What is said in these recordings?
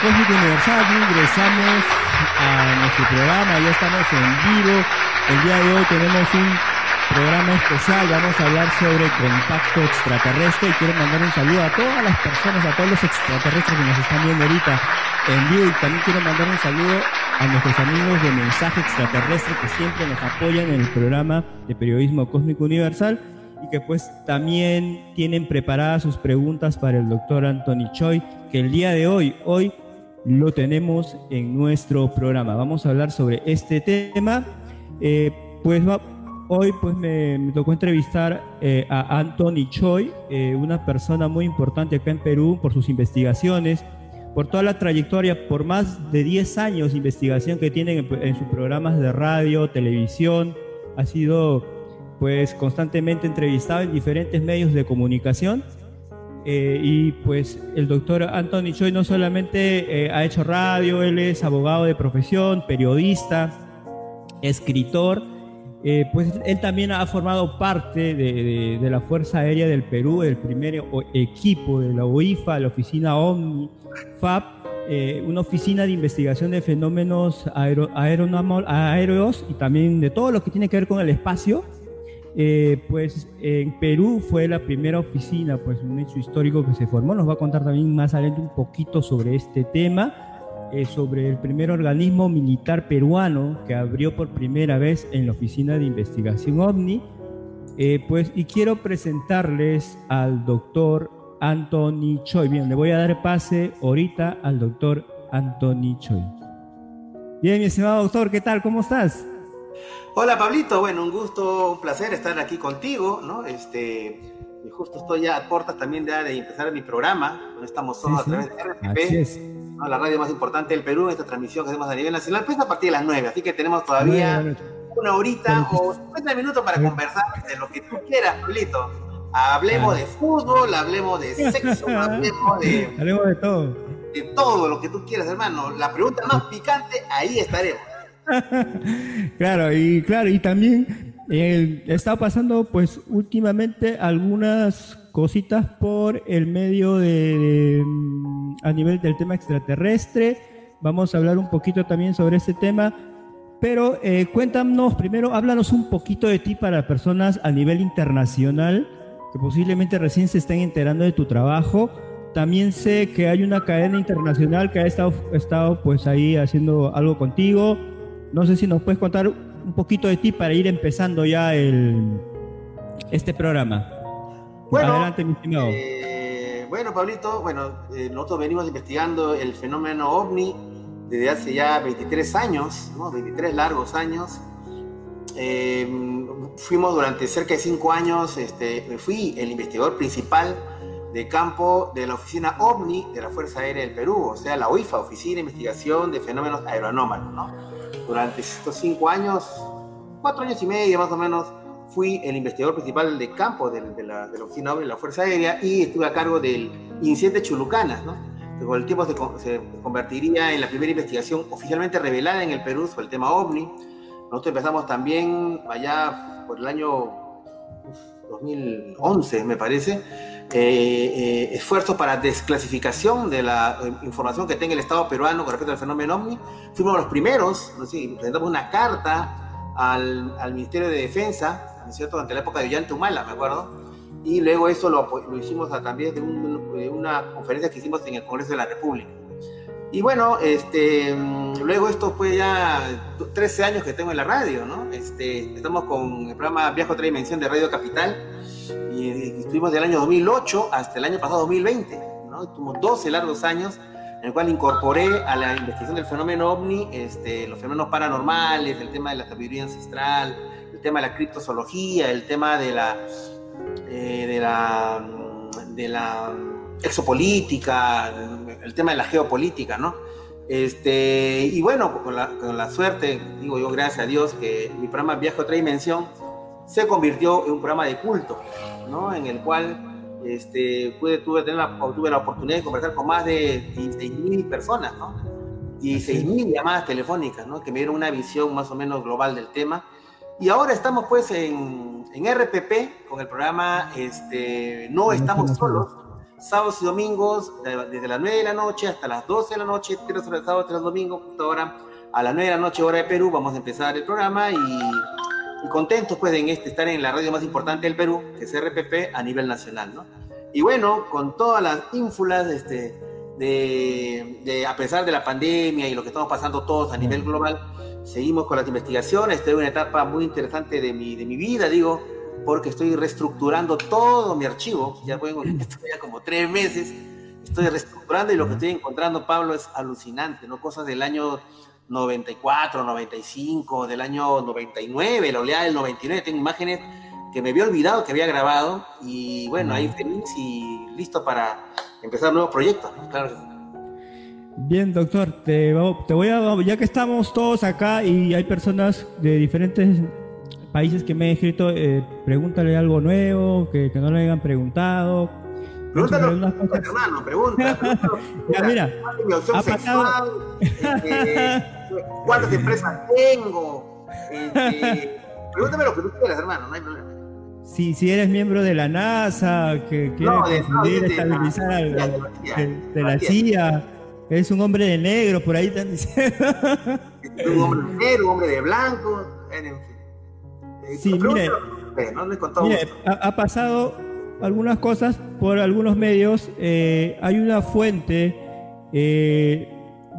Cósmico Universal, ingresamos a nuestro programa, ya estamos en vivo. El día de hoy tenemos un programa especial, vamos a hablar sobre contacto extraterrestre y quiero mandar un saludo a todas las personas, a todos los extraterrestres que nos están viendo ahorita en vivo y también quiero mandar un saludo a nuestros amigos de Mensaje Extraterrestre que siempre nos apoyan en el programa de Periodismo Cósmico Universal y que pues también tienen preparadas sus preguntas para el doctor Anthony Choi, que el día de hoy, hoy lo tenemos en nuestro programa. Vamos a hablar sobre este tema. Eh, pues hoy pues me, tocó entrevistar eh, a Anthony Choi, eh, una persona muy importante acá en Perú por sus investigaciones, por toda la trayectoria, por más de 10 años de investigación que tienen en, en sus programas de radio, televisión. Ha sido pues constantemente entrevistado en diferentes medios de comunicación. Eh, y pues el doctor Anthony Choi no solamente eh, ha hecho radio, él es abogado de profesión, periodista, escritor, eh, pues él también ha formado parte de, de, la Fuerza Aérea del Perú, el primer equipo de la OIFA, la oficina OMNI, FAB, una oficina de investigación de fenómenos aéreos y también de todo lo que tiene que ver con el espacio eh, pues en Perú fue la primera oficina, pues un hecho histórico que se formó. Nos va a contar también más adelante un poquito sobre este tema, eh, sobre el primer organismo militar peruano que abrió por primera vez en la oficina de investigación OVNI. Eh, pues, y quiero presentarles al doctor Anthony Choi. Bien, le voy a dar pase ahorita al doctor Anthony Choi. Bien, mi estimado doctor, ¿qué tal? ¿Cómo estás? Hola Pablito, bueno, un gusto, un placer estar aquí contigo, ¿no? Este, justo estoy ya a puertas también de, de empezar mi programa, no estamos todos a través de RPP, la radio más importante del Perú, esta transmisión que hacemos a nivel nacional, pues a partir de las 9, así que tenemos todavía una horita o 50 minutos para conversar de lo que tú quieras, Pablito. Hablemos de fútbol, hablemos de sexo, hablemos de... Hablemos de todo. De todo lo que tú quieras, hermano. La pregunta más picante, ahí estaremos. claro, y claro, y también eh, está pasando pues últimamente algunas cositas por el medio de, mm, a nivel del tema extraterrestre. Vamos a hablar un poquito también sobre ese tema. Pero eh, cuéntanos primero, háblanos un poquito de ti para personas a nivel internacional que posiblemente recién se estén enterando de tu trabajo. También sé que hay una cadena internacional que ha estado, estado pues ahí haciendo algo contigo. No sé si nos puedes contar un poquito de ti para ir empezando ya el, este programa. Bueno, Adelante, mi estimado. Eh, bueno, Pablito, bueno, eh, nosotros venimos investigando el fenómeno ovni desde hace ya 23 años, ¿no? 23 largos años. Eh, fuimos durante cerca de 5 años, este, fui el investigador principal de campo de la oficina OVNI de la Fuerza Aérea del Perú, o sea, la OIFA, Oficina de Investigación de Fenómenos Aeronómalos, ¿no? Durante estos cinco años, cuatro años y medio más o menos, fui el investigador principal de campo de, la, de la, oficina de la Fuerza Aérea y estuve a cargo del incidente Chulucanas, ¿no? que con el tiempo se, convertiría en la primera investigación oficialmente revelada en el Perú sobre el tema OVNI. Nosotros empezamos también allá por el año 2011, me parece, eh, eh, esfuerzos para desclasificación de la eh, información que tenga el Estado peruano con respecto al fenómeno OVNI. Fuimos los primeros, ¿no? sí, presentamos una carta al, al, Ministerio de Defensa, ¿no es cierto?, ante la época de Ollanta Humala, me acuerdo, y luego eso lo, lo hicimos a de, un, de, una conferencia que hicimos en el Congreso de la República. Y bueno, este, luego esto fue ya 13 años que tengo en la radio, ¿no? Este, estamos con el programa Viaje a otra dimensión de Radio Capital, y estuvimos del año 2008 hasta el año pasado 2020, ¿no? Tuvimos 12 largos años en el cual incorporé a la investigación del fenómeno ovni este, los fenómenos paranormales, el tema de la sabiduría ancestral, el tema de la criptozoología, el tema de la, eh, de la, de la exopolítica, el tema de la geopolítica, ¿no? Este, y bueno, con la, con la, suerte, digo yo, gracias a Dios, que mi programa Viaje a otra dimensión se convirtió en un programa de culto, ¿no? En el cual este, pude, tuve, tener la, tuve la oportunidad de conversar con más de 16.000 personas, ¿no? 16.000 llamadas telefónicas, ¿no? Que me dieron una visión más o menos global del tema. Y ahora estamos pues en, en RPP con el programa este, No Estamos Solos, sábados y domingos, desde las 9 de la noche hasta las 12 de la noche, tres horas sábado, tres domingos, justo ahora a las 9 de la noche, hora de Perú, vamos a empezar el programa y, y contentos pues en este, estar en la radio más importante del Perú, que es RPP a nivel nacional, ¿no? Y bueno, con todas las ínfulas, este, de, de, a pesar de la pandemia y lo que estamos pasando todos a nivel global, seguimos con las investigaciones. Estoy en una etapa muy interesante de mi, de mi vida, digo, porque estoy reestructurando todo mi archivo. Ya vengo ya como tres meses. Estoy reestructurando y lo que estoy encontrando, Pablo, es alucinante, ¿no? Cosas del año 94, 95, del año 99, la oleada del 99. Tengo imágenes que me había olvidado que había grabado y bueno, ahí feliz y listo para empezar nuevos proyectos. Claro. Bien, doctor, te, te voy a, ya que estamos todos acá y hay personas de diferentes países que me han escrito, eh, pregúntale algo nuevo, que, que, no le hayan preguntado. Pregúntale, hermano, pregunta. ya, mira, ha pasado... Este, ¿Cuántas empresas tengo? Este, pregúntame lo que tú quieras, hermano, no hay problema. Si, si eres miembro de la NASA, que quiere no, confundir, estabilizar de, la, de, de la CIA, es un hombre de negro, por ahí están diciendo. un hombre de negro, un hombre de blanco, en fin. Sí, mire, ¿no? mire ha, ha, pasado algunas cosas por algunos medios. Eh, hay una fuente, eh,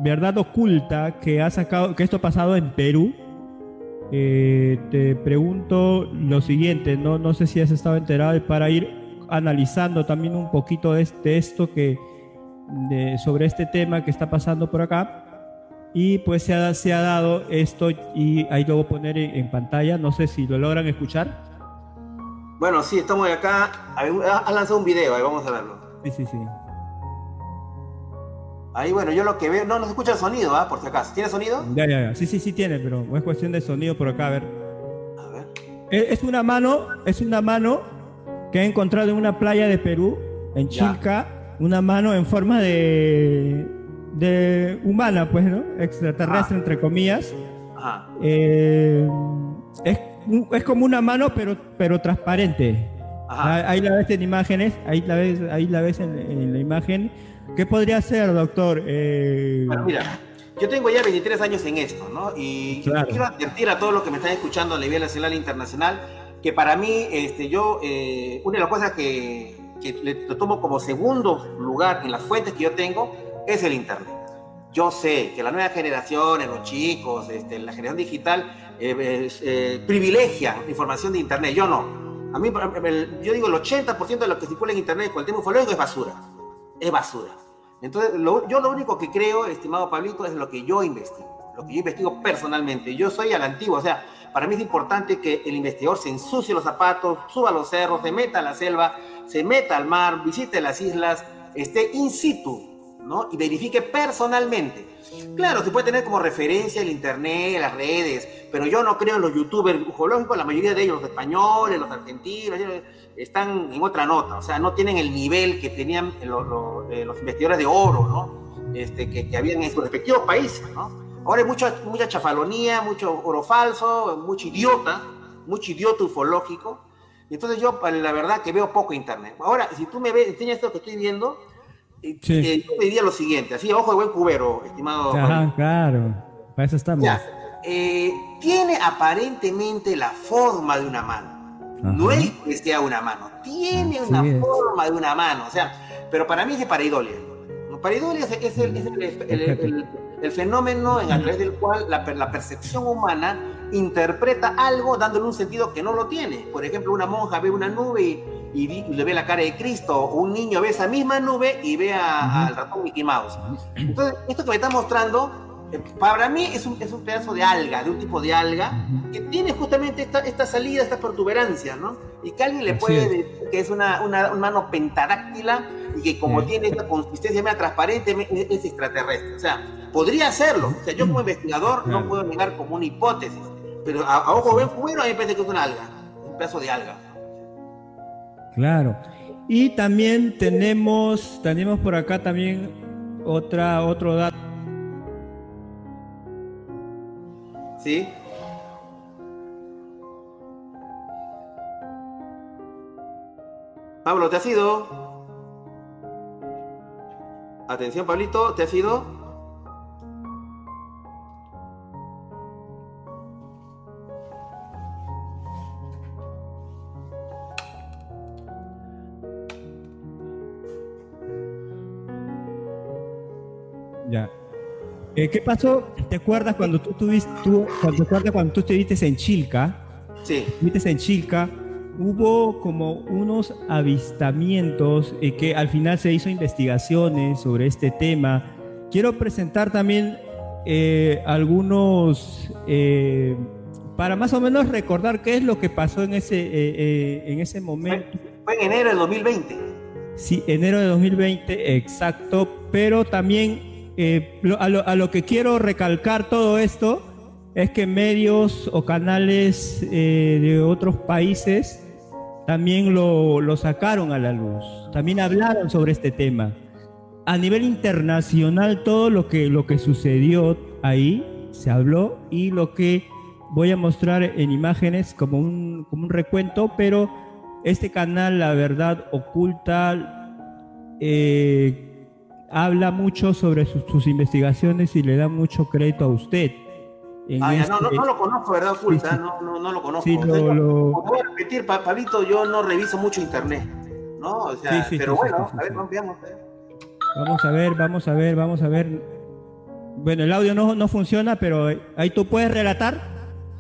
verdad oculta, que ha sacado que esto ha pasado en Perú. Eh, te pregunto lo siguiente, no, no sé si has estado enterado para ir analizando también un poquito de, este, esto que de, sobre este tema que está pasando por acá. Y pues se ha, se ha dado esto y ahí lo voy a poner en, en, pantalla, no sé si lo logran escuchar. Bueno, sí, estamos acá, ha lanzado un video, ahí vamos a verlo. Sí, sí, sí. Ahí, bueno, yo lo que veo, no, no se escucha el sonido, ¿ah? Por si acaso. ¿Tiene sonido? Ya, ya, ya. Sí, sí, sí tiene, pero es cuestión de sonido por acá, a ver. A ver. Es una mano, es una mano que he encontrado en una playa de Perú, en Chilca, ya. una mano en forma de, de humana, pues, ¿no? Extraterrestre, Ajá. entre comillas. Ajá. Eh, es, es, como una mano, pero, pero transparente. Ajá. Ahí la ves en imágenes, ahí la ves, ahí la ves en, en la imagen. ¿Qué podría ser, doctor? Eh... Bueno, mira, yo tengo ya 23 años en esto, ¿no? Y claro. quiero advertir a todos los que me están escuchando a nivel nacional e internacional que para mí, este, yo, eh, una de las cosas que, que le, lo tomo como segundo lugar en las fuentes que yo tengo es el Internet. Yo sé que la nueva generación, los chicos, este, la generación digital, eh, eh, privilegia información de Internet. Yo no. A mí, yo digo, el 80% de lo que circula en Internet el tema ufológico es basura. Es basura. Entonces, lo, yo lo único que creo, estimado Pablito, es lo que yo investigo, lo que yo investigo personalmente. Yo soy a la antigua, o sea, para mí es importante que el investigador se ensucie los zapatos, suba a los cerros, se meta a la selva, se meta al mar, visite las islas, esté in situ, ¿no? Y verifique personalmente. Claro, se puede tener como referencia el internet, las redes, pero yo no creo en los youtubers ufológicos, la mayoría de ellos, los españoles, los argentinos, están en otra nota, o sea, no tienen el nivel que tenían los, los, eh, los investigadores de oro, ¿no? Este, que, que, habían en sus respectivos países, ¿no? Ahora hay mucha, mucha chafalonía, mucho oro falso, mucho idiota, mucho idiota ufológico. Entonces yo, la verdad, que veo poco internet. Ahora, si tú me ves, enseñas esto que estoy viendo, sí. eh, yo me diría lo siguiente, así, ojo de buen cubero, estimado. Ajá, claro, para eso estamos. Ya, eh, tiene aparentemente la forma de una mano. Ajá. No es que sea una mano, tiene Así una es. forma de una mano, o sea, pero para mí es de pareidolia. Pareidolia es, es, el, es el, el, el, fenómeno en a través del cual la, la, percepción humana interpreta algo dándole un sentido que no lo tiene. Por ejemplo, una monja ve una nube y, y, y le ve la cara de Cristo, un niño ve esa misma nube y ve a, al ratón Mickey Mouse. Entonces, esto que me está mostrando para mí es un, es un, pedazo de alga, de un tipo de alga, que tiene justamente esta, esta salida, esta protuberancia, ¿no? Y que alguien le puede sí. decir que es una, una, una, mano pentadáctila y que como sí. tiene esta consistencia media transparente, es extraterrestre. O sea, podría hacerlo. O sea, yo como investigador no puedo negar como una hipótesis, pero a, a ojo bien bueno a mí me parece que es una alga, un pedazo de alga. Claro. Y también tenemos, tenemos por acá también otra, otro dato ¿Sí? Pablo, ¿te has ido? Atención, Pablito, ¿te has ido? Eh, ¿Qué pasó? ¿Te acuerdas cuando tú tuviste, tú, cuando, cuando tú estuviste en Chilca? Sí. Estuviste en Chilca, hubo como unos avistamientos y que al final se hizo investigaciones sobre este tema. Quiero presentar también eh, algunos, eh, para más o menos recordar qué es lo que pasó en ese, en ese momento. Fue en enero de 2020. Sí, enero de 2020, exacto, pero también eh, a, lo, que quiero recalcar todo esto es que medios o canales eh, de otros países también lo, sacaron a la luz, también hablaron sobre este tema. A nivel internacional todo lo que, sucedió ahí se habló y lo que voy a mostrar en imágenes como un, como un recuento, pero este canal, la verdad, oculta eh, habla mucho sobre sus, investigaciones y le da mucho crédito a usted. Ah, este no, no, lo conozco, ¿verdad? Oculta, no, no, no, lo conozco. Sí, lo, Voy a repetir, Pablito, yo no reviso mucho internet, ¿no? O sea, pero bueno, a ver, veamos. Vamos a ver, vamos a ver, vamos a ver. Bueno, el audio no, no funciona, pero ahí tú puedes relatar.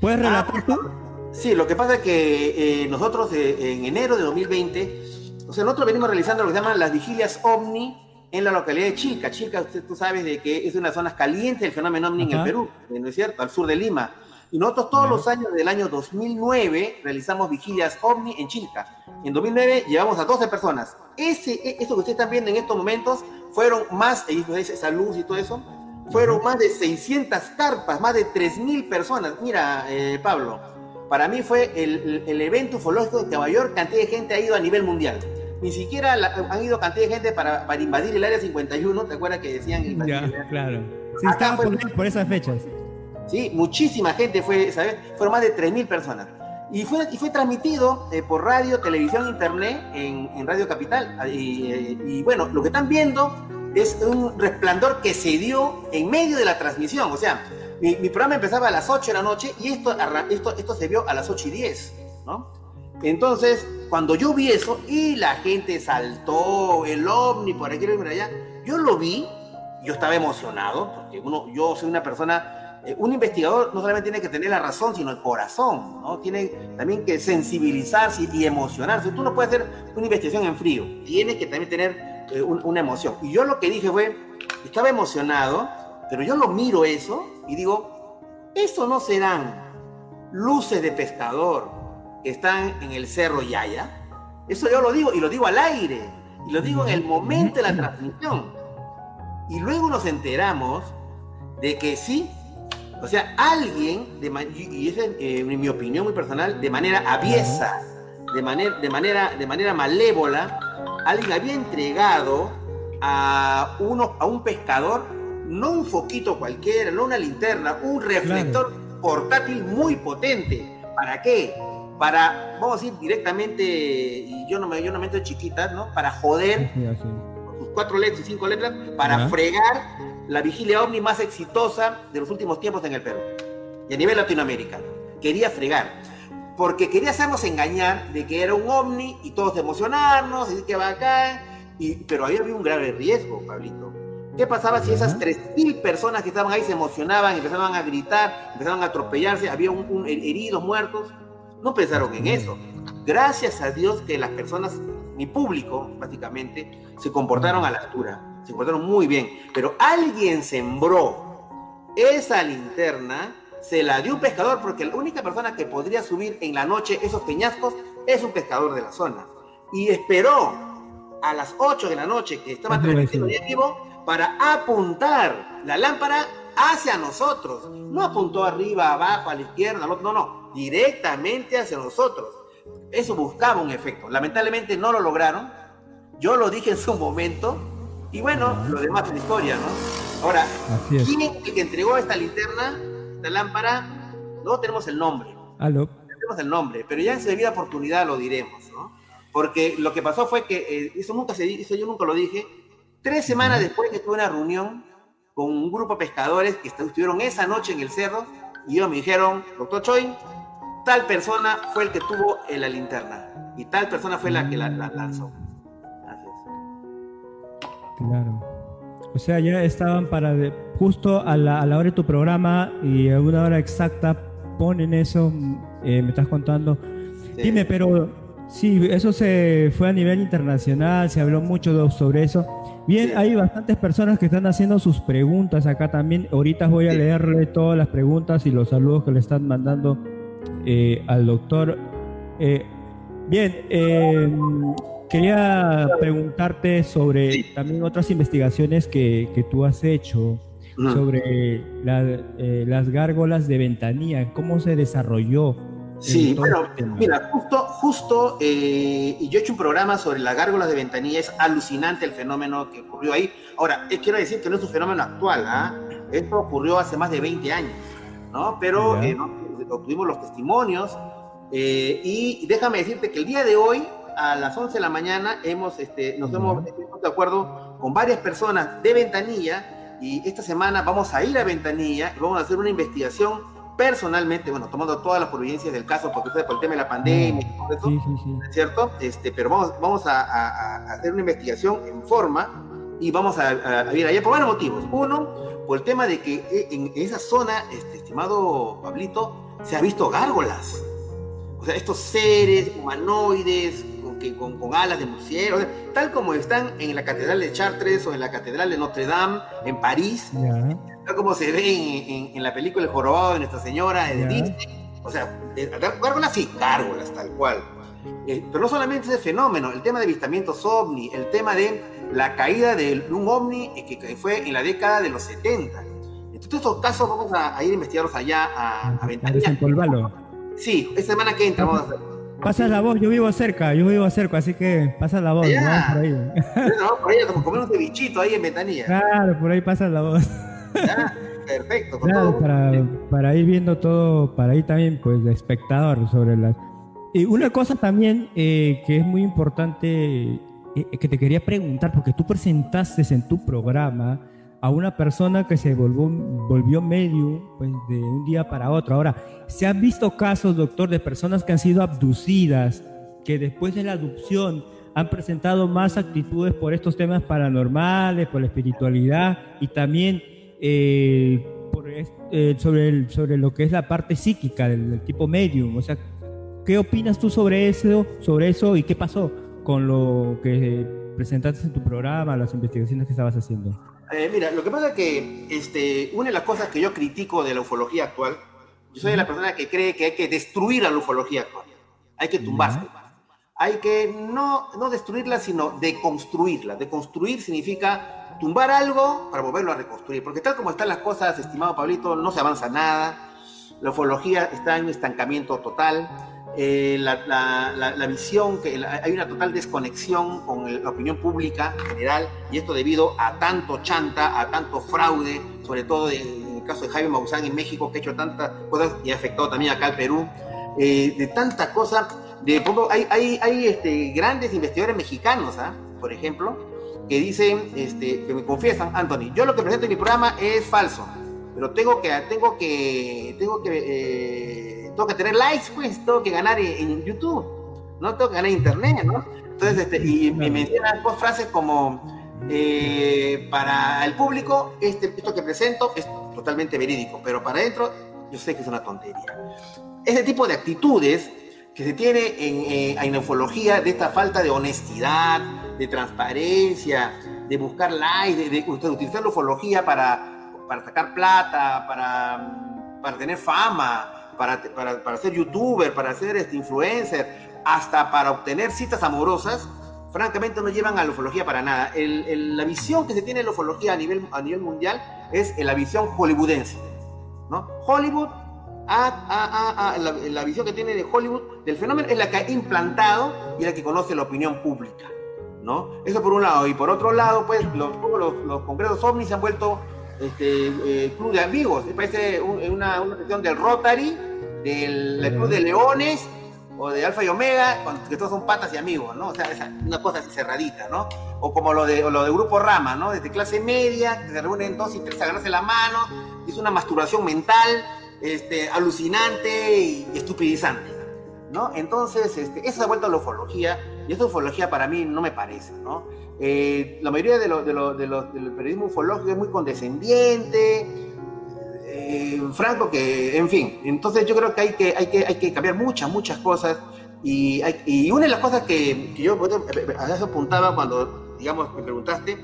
¿Puedes ah, relatar tú? Sí, lo que pasa es que eh, nosotros eh, en enero de 2020, o sea, nosotros venimos realizando lo que se llaman las vigilias OVNI en la localidad de Chica. Chica, usted, tú sabes de que es una zona caliente del fenómeno ovni en el Perú, ¿no es cierto? Al sur de Lima. Y nosotros todos los años del año 2009 realizamos vigilias ovni en Chilca. En 2009 llevamos a 12 personas. Ese, e, esto que ustedes están viendo en estos momentos fueron más, esa luz y todo eso, fueron más de 600 carpas, más de 3.000 personas. Mira, eh, Pablo, para mí fue el, el evento ufológico que mayor cantidad de gente ha ido a nivel mundial ni siquiera han ido cantidad de gente para, para, invadir el área 51, ¿te acuerdas que decían invadir ya, claro. Sí, estaba por, esas fechas. Sí, muchísima gente fue, ¿sabes? Fueron más de 3.000 personas. Y fue, y fue transmitido eh, por radio, televisión, internet en, en Radio Capital. Ah, y, eh, y, bueno, lo que están viendo es un resplandor que se dio en medio de la transmisión. O sea, mi, mi programa empezaba a las 8 de la noche y esto, esto, esto se vio a las 8 y 10, ¿no? Entonces, cuando yo vi eso y la gente saltó, el ovni por aquí por allá, yo lo vi, yo estaba emocionado, porque uno, yo soy una persona, eh, un investigador no solamente tiene que tener la razón, sino el corazón, ¿no? Tiene también que sensibilizarse y emocionarse. Tú no puedes hacer una investigación en frío, tienes que también tener eh, una emoción. Y yo lo que dije fue, estaba emocionado, pero yo lo miro eso y digo, eso no serán luces de pescador, que están en el Cerro Yaya. Eso yo lo digo y lo digo al aire y lo digo en el momento de la transmisión. Y luego nos enteramos de que sí, o sea, alguien, de, y es eh, mi opinión muy personal, de manera aviesa, de manera, de manera, de manera malévola, alguien había entregado a, uno, a un pescador, no un foquito cualquiera, no una linterna, un reflector portátil muy potente. ¿Para qué? Para, vamos a decir directamente, y yo no me, yo no meto chiquitas, ¿no? Para joder sus cuatro letras y cinco letras, para fregar la vigilia ovni más exitosa de los últimos tiempos en el Perú y a nivel latinoamericano. Quería fregar, porque quería hacernos engañar de que era un ovni y todos emocionarnos, y que va acá, y, pero había un grave riesgo, Pablito. ¿Qué pasaba si esas 3.000 personas que estaban ahí se emocionaban, empezaban a gritar, empezaban a atropellarse, había un, heridos, muertos? No pensaron en eso. Gracias a Dios que las personas, mi público, básicamente, se comportaron a la altura, se comportaron muy bien. Pero alguien sembró esa linterna, se la dio un pescador, porque la única persona que podría subir en la noche esos peñascos es un pescador de la zona. Y esperó a las 8 de la noche que estaba transmitiendo en vivo para apuntar la lámpara hacia nosotros. No apuntó arriba, abajo, a la izquierda, no, no directamente hacia nosotros. Eso buscaba un efecto. Lamentablemente no lo lograron. Yo lo dije en su momento. Y bueno, lo demás es la historia, ¿no? Ahora, ¿quién es el que entregó esta linterna, esta lámpara? No tenemos el nombre. ¿Aló? tenemos el nombre, pero ya en su debida oportunidad lo diremos, ¿no? Porque lo que pasó fue que, eh, eso nunca se dice, yo nunca lo dije, Tres semanas después que tuve una reunión con un grupo de pescadores que estuvieron esa noche en el cerro y ellos me dijeron, doctor Choi, tal persona fue el que tuvo la linterna y tal persona fue la que la, lanzó. Es. Claro. O sea, ya estaban para justo a la, hora de tu programa y a una hora exacta ponen eso, eh, me estás contando. Dime, pero sí, eso se fue a nivel internacional, se habló mucho sobre eso. Bien, hay bastantes personas que están haciendo sus preguntas acá también. Ahorita voy a leerle todas las preguntas y los saludos que le están mandando eh, al doctor. Eh, bien, em, quería preguntarte sobre también otras investigaciones que, que tú has hecho sobre eh, las gárgolas de ventanilla, cómo se desarrolló Sí, bueno, mira, justo, justo, eh, y yo he hecho un programa sobre las gárgolas de ventanilla, es alucinante el fenómeno que ocurrió ahí. Ahora, eh, quiero decir que no es un fenómeno actual, ¿ah? Esto ocurrió hace más de 20 años, ¿no? Pero eh, obtuvimos los testimonios, y déjame decirte que el día de hoy, a las 11 de la mañana, hemos, este, nos hemos de acuerdo con varias personas de ventanilla, y esta semana vamos a ir a ventanilla y vamos a hacer una investigación personalmente, bueno, tomando todas las providencias del caso, porque fue por el tema de la pandemia y todo eso, ¿cierto? Este, pero vamos, vamos a, hacer una investigación en forma y vamos a, ir allá por varios motivos. Uno, por el tema de que eh, en, esa zona, este, estimado Pablito, se ha visto gárgolas. O sea, estos seres humanoides con, con, alas de murciélago, tal como están en la Catedral de Chartres o en la Catedral de Notre Dame en París, tal como se ve en, la película El Jorobado de Nuestra Señora de Disney. O sea, gárgolas sí, gárgolas, tal cual. Eh, pero no solamente ese fenómeno, el tema de avistamientos ovni, el tema de la caída de un ovni eh, que, fue en la década de los 70. Entonces, estos casos vamos a, ir a investigarlos allá a, a Ventanilla. Sí, esta semana que entra vamos a hacer. Pasa la voz, yo vivo cerca, yo vivo cerca, así que pasa la voz. Ya. por ahí. No, por ahí, como comer un bichito ahí en Betanía. Claro, por ahí pasa la voz. Ya, perfecto. claro, para, para, ir viendo todo, para ir también, pues, de espectador sobre las... Y una cosa también eh, que es muy importante, eh, que te quería preguntar, porque tú presentaste en tu programa a una persona que se volvió, volvió medium pues, de un día para otro. Ahora, se han visto casos, doctor, de personas que han sido abducidas, que después de la adopción han presentado más actitudes por estos temas paranormales, por la espiritualidad y también eh, eh, sobre, el, sobre lo que es la parte psíquica del, tipo medium. O sea, ¿qué opinas tú sobre eso, sobre eso y qué pasó con lo que presentaste en tu programa, las investigaciones que estabas haciendo? Eh, mira, lo que pasa es que este, una de las cosas que yo critico de la ufología actual, yo soy de la persona que cree que hay que destruir a la ufología actual. Hay que tumbarla. Hay que no, no destruirla, sino deconstruirla. Deconstruir significa tumbar algo para volverlo a reconstruir. Porque tal como están las cosas, estimado Pablito, no se avanza nada. La ufología está en un estancamiento total eh, la, visión, que hay una total desconexión con la opinión pública en general, y esto debido a tanto chanta, a tanto fraude, sobre todo en el caso de Jaime Maussan en México, que ha hecho tantas cosas y ha afectado también acá al Perú, eh, de tantas cosas. De, hay hay, hay este, grandes investigadores mexicanos, ¿ah? por ejemplo, que dicen, este, que me confiesan, Anthony, yo lo que presento en mi programa es falso, pero tengo que, tengo que, tengo que eh, tengo que tener likes, pues, tengo que ganar en, YouTube, ¿no? Tengo que ganar en Internet, ¿no? Entonces, este, y, me mencionan dos frases como, eh, para el público, este, esto que presento es totalmente verídico, pero para adentro, yo sé que es una tontería. Ese tipo de actitudes que se tiene en, en, ufología, de esta falta de honestidad, de transparencia, de buscar likes, de, utilizar la ufología para, para sacar plata, para, para tener fama, para, para, para ser youtuber, para ser este influencer, hasta para obtener citas amorosas, francamente no llevan a la ufología para nada. El, la visión que se tiene de la ufología a nivel, a nivel mundial es la visión hollywoodense. ¿no? Hollywood, la, visión que tiene de Hollywood del fenómeno es la que ha implantado y la que conoce la opinión pública. ¿no? Eso por un lado. Y por otro lado, pues los, los, los congresos ovnis se han vuelto este, eh, club de amigos. Parece una, una sesión del Rotary del Club de Leones o de Alfa y Omega, que todos son patas y amigos, ¿no? O sea, esa, una cosa cerradita, ¿no? O como lo de, lo de Grupo Rama, ¿no? Desde clase media, que se reúnen dos y tres a agarrarse la mano, es una masturbación mental, este, alucinante y estupidizante, ¿no? Entonces, este, ha vuelto a la ufología, y esa ufología para mí no me parece, ¿no? Eh, la mayoría de, lo, de, lo, de del periodismo ufológico es muy condescendiente, eh, Franco, que, en fin, entonces yo creo que hay que, hay que, hay que cambiar muchas, muchas cosas. Y, y una de las cosas que, que yo apuntaba cuando, digamos, me preguntaste,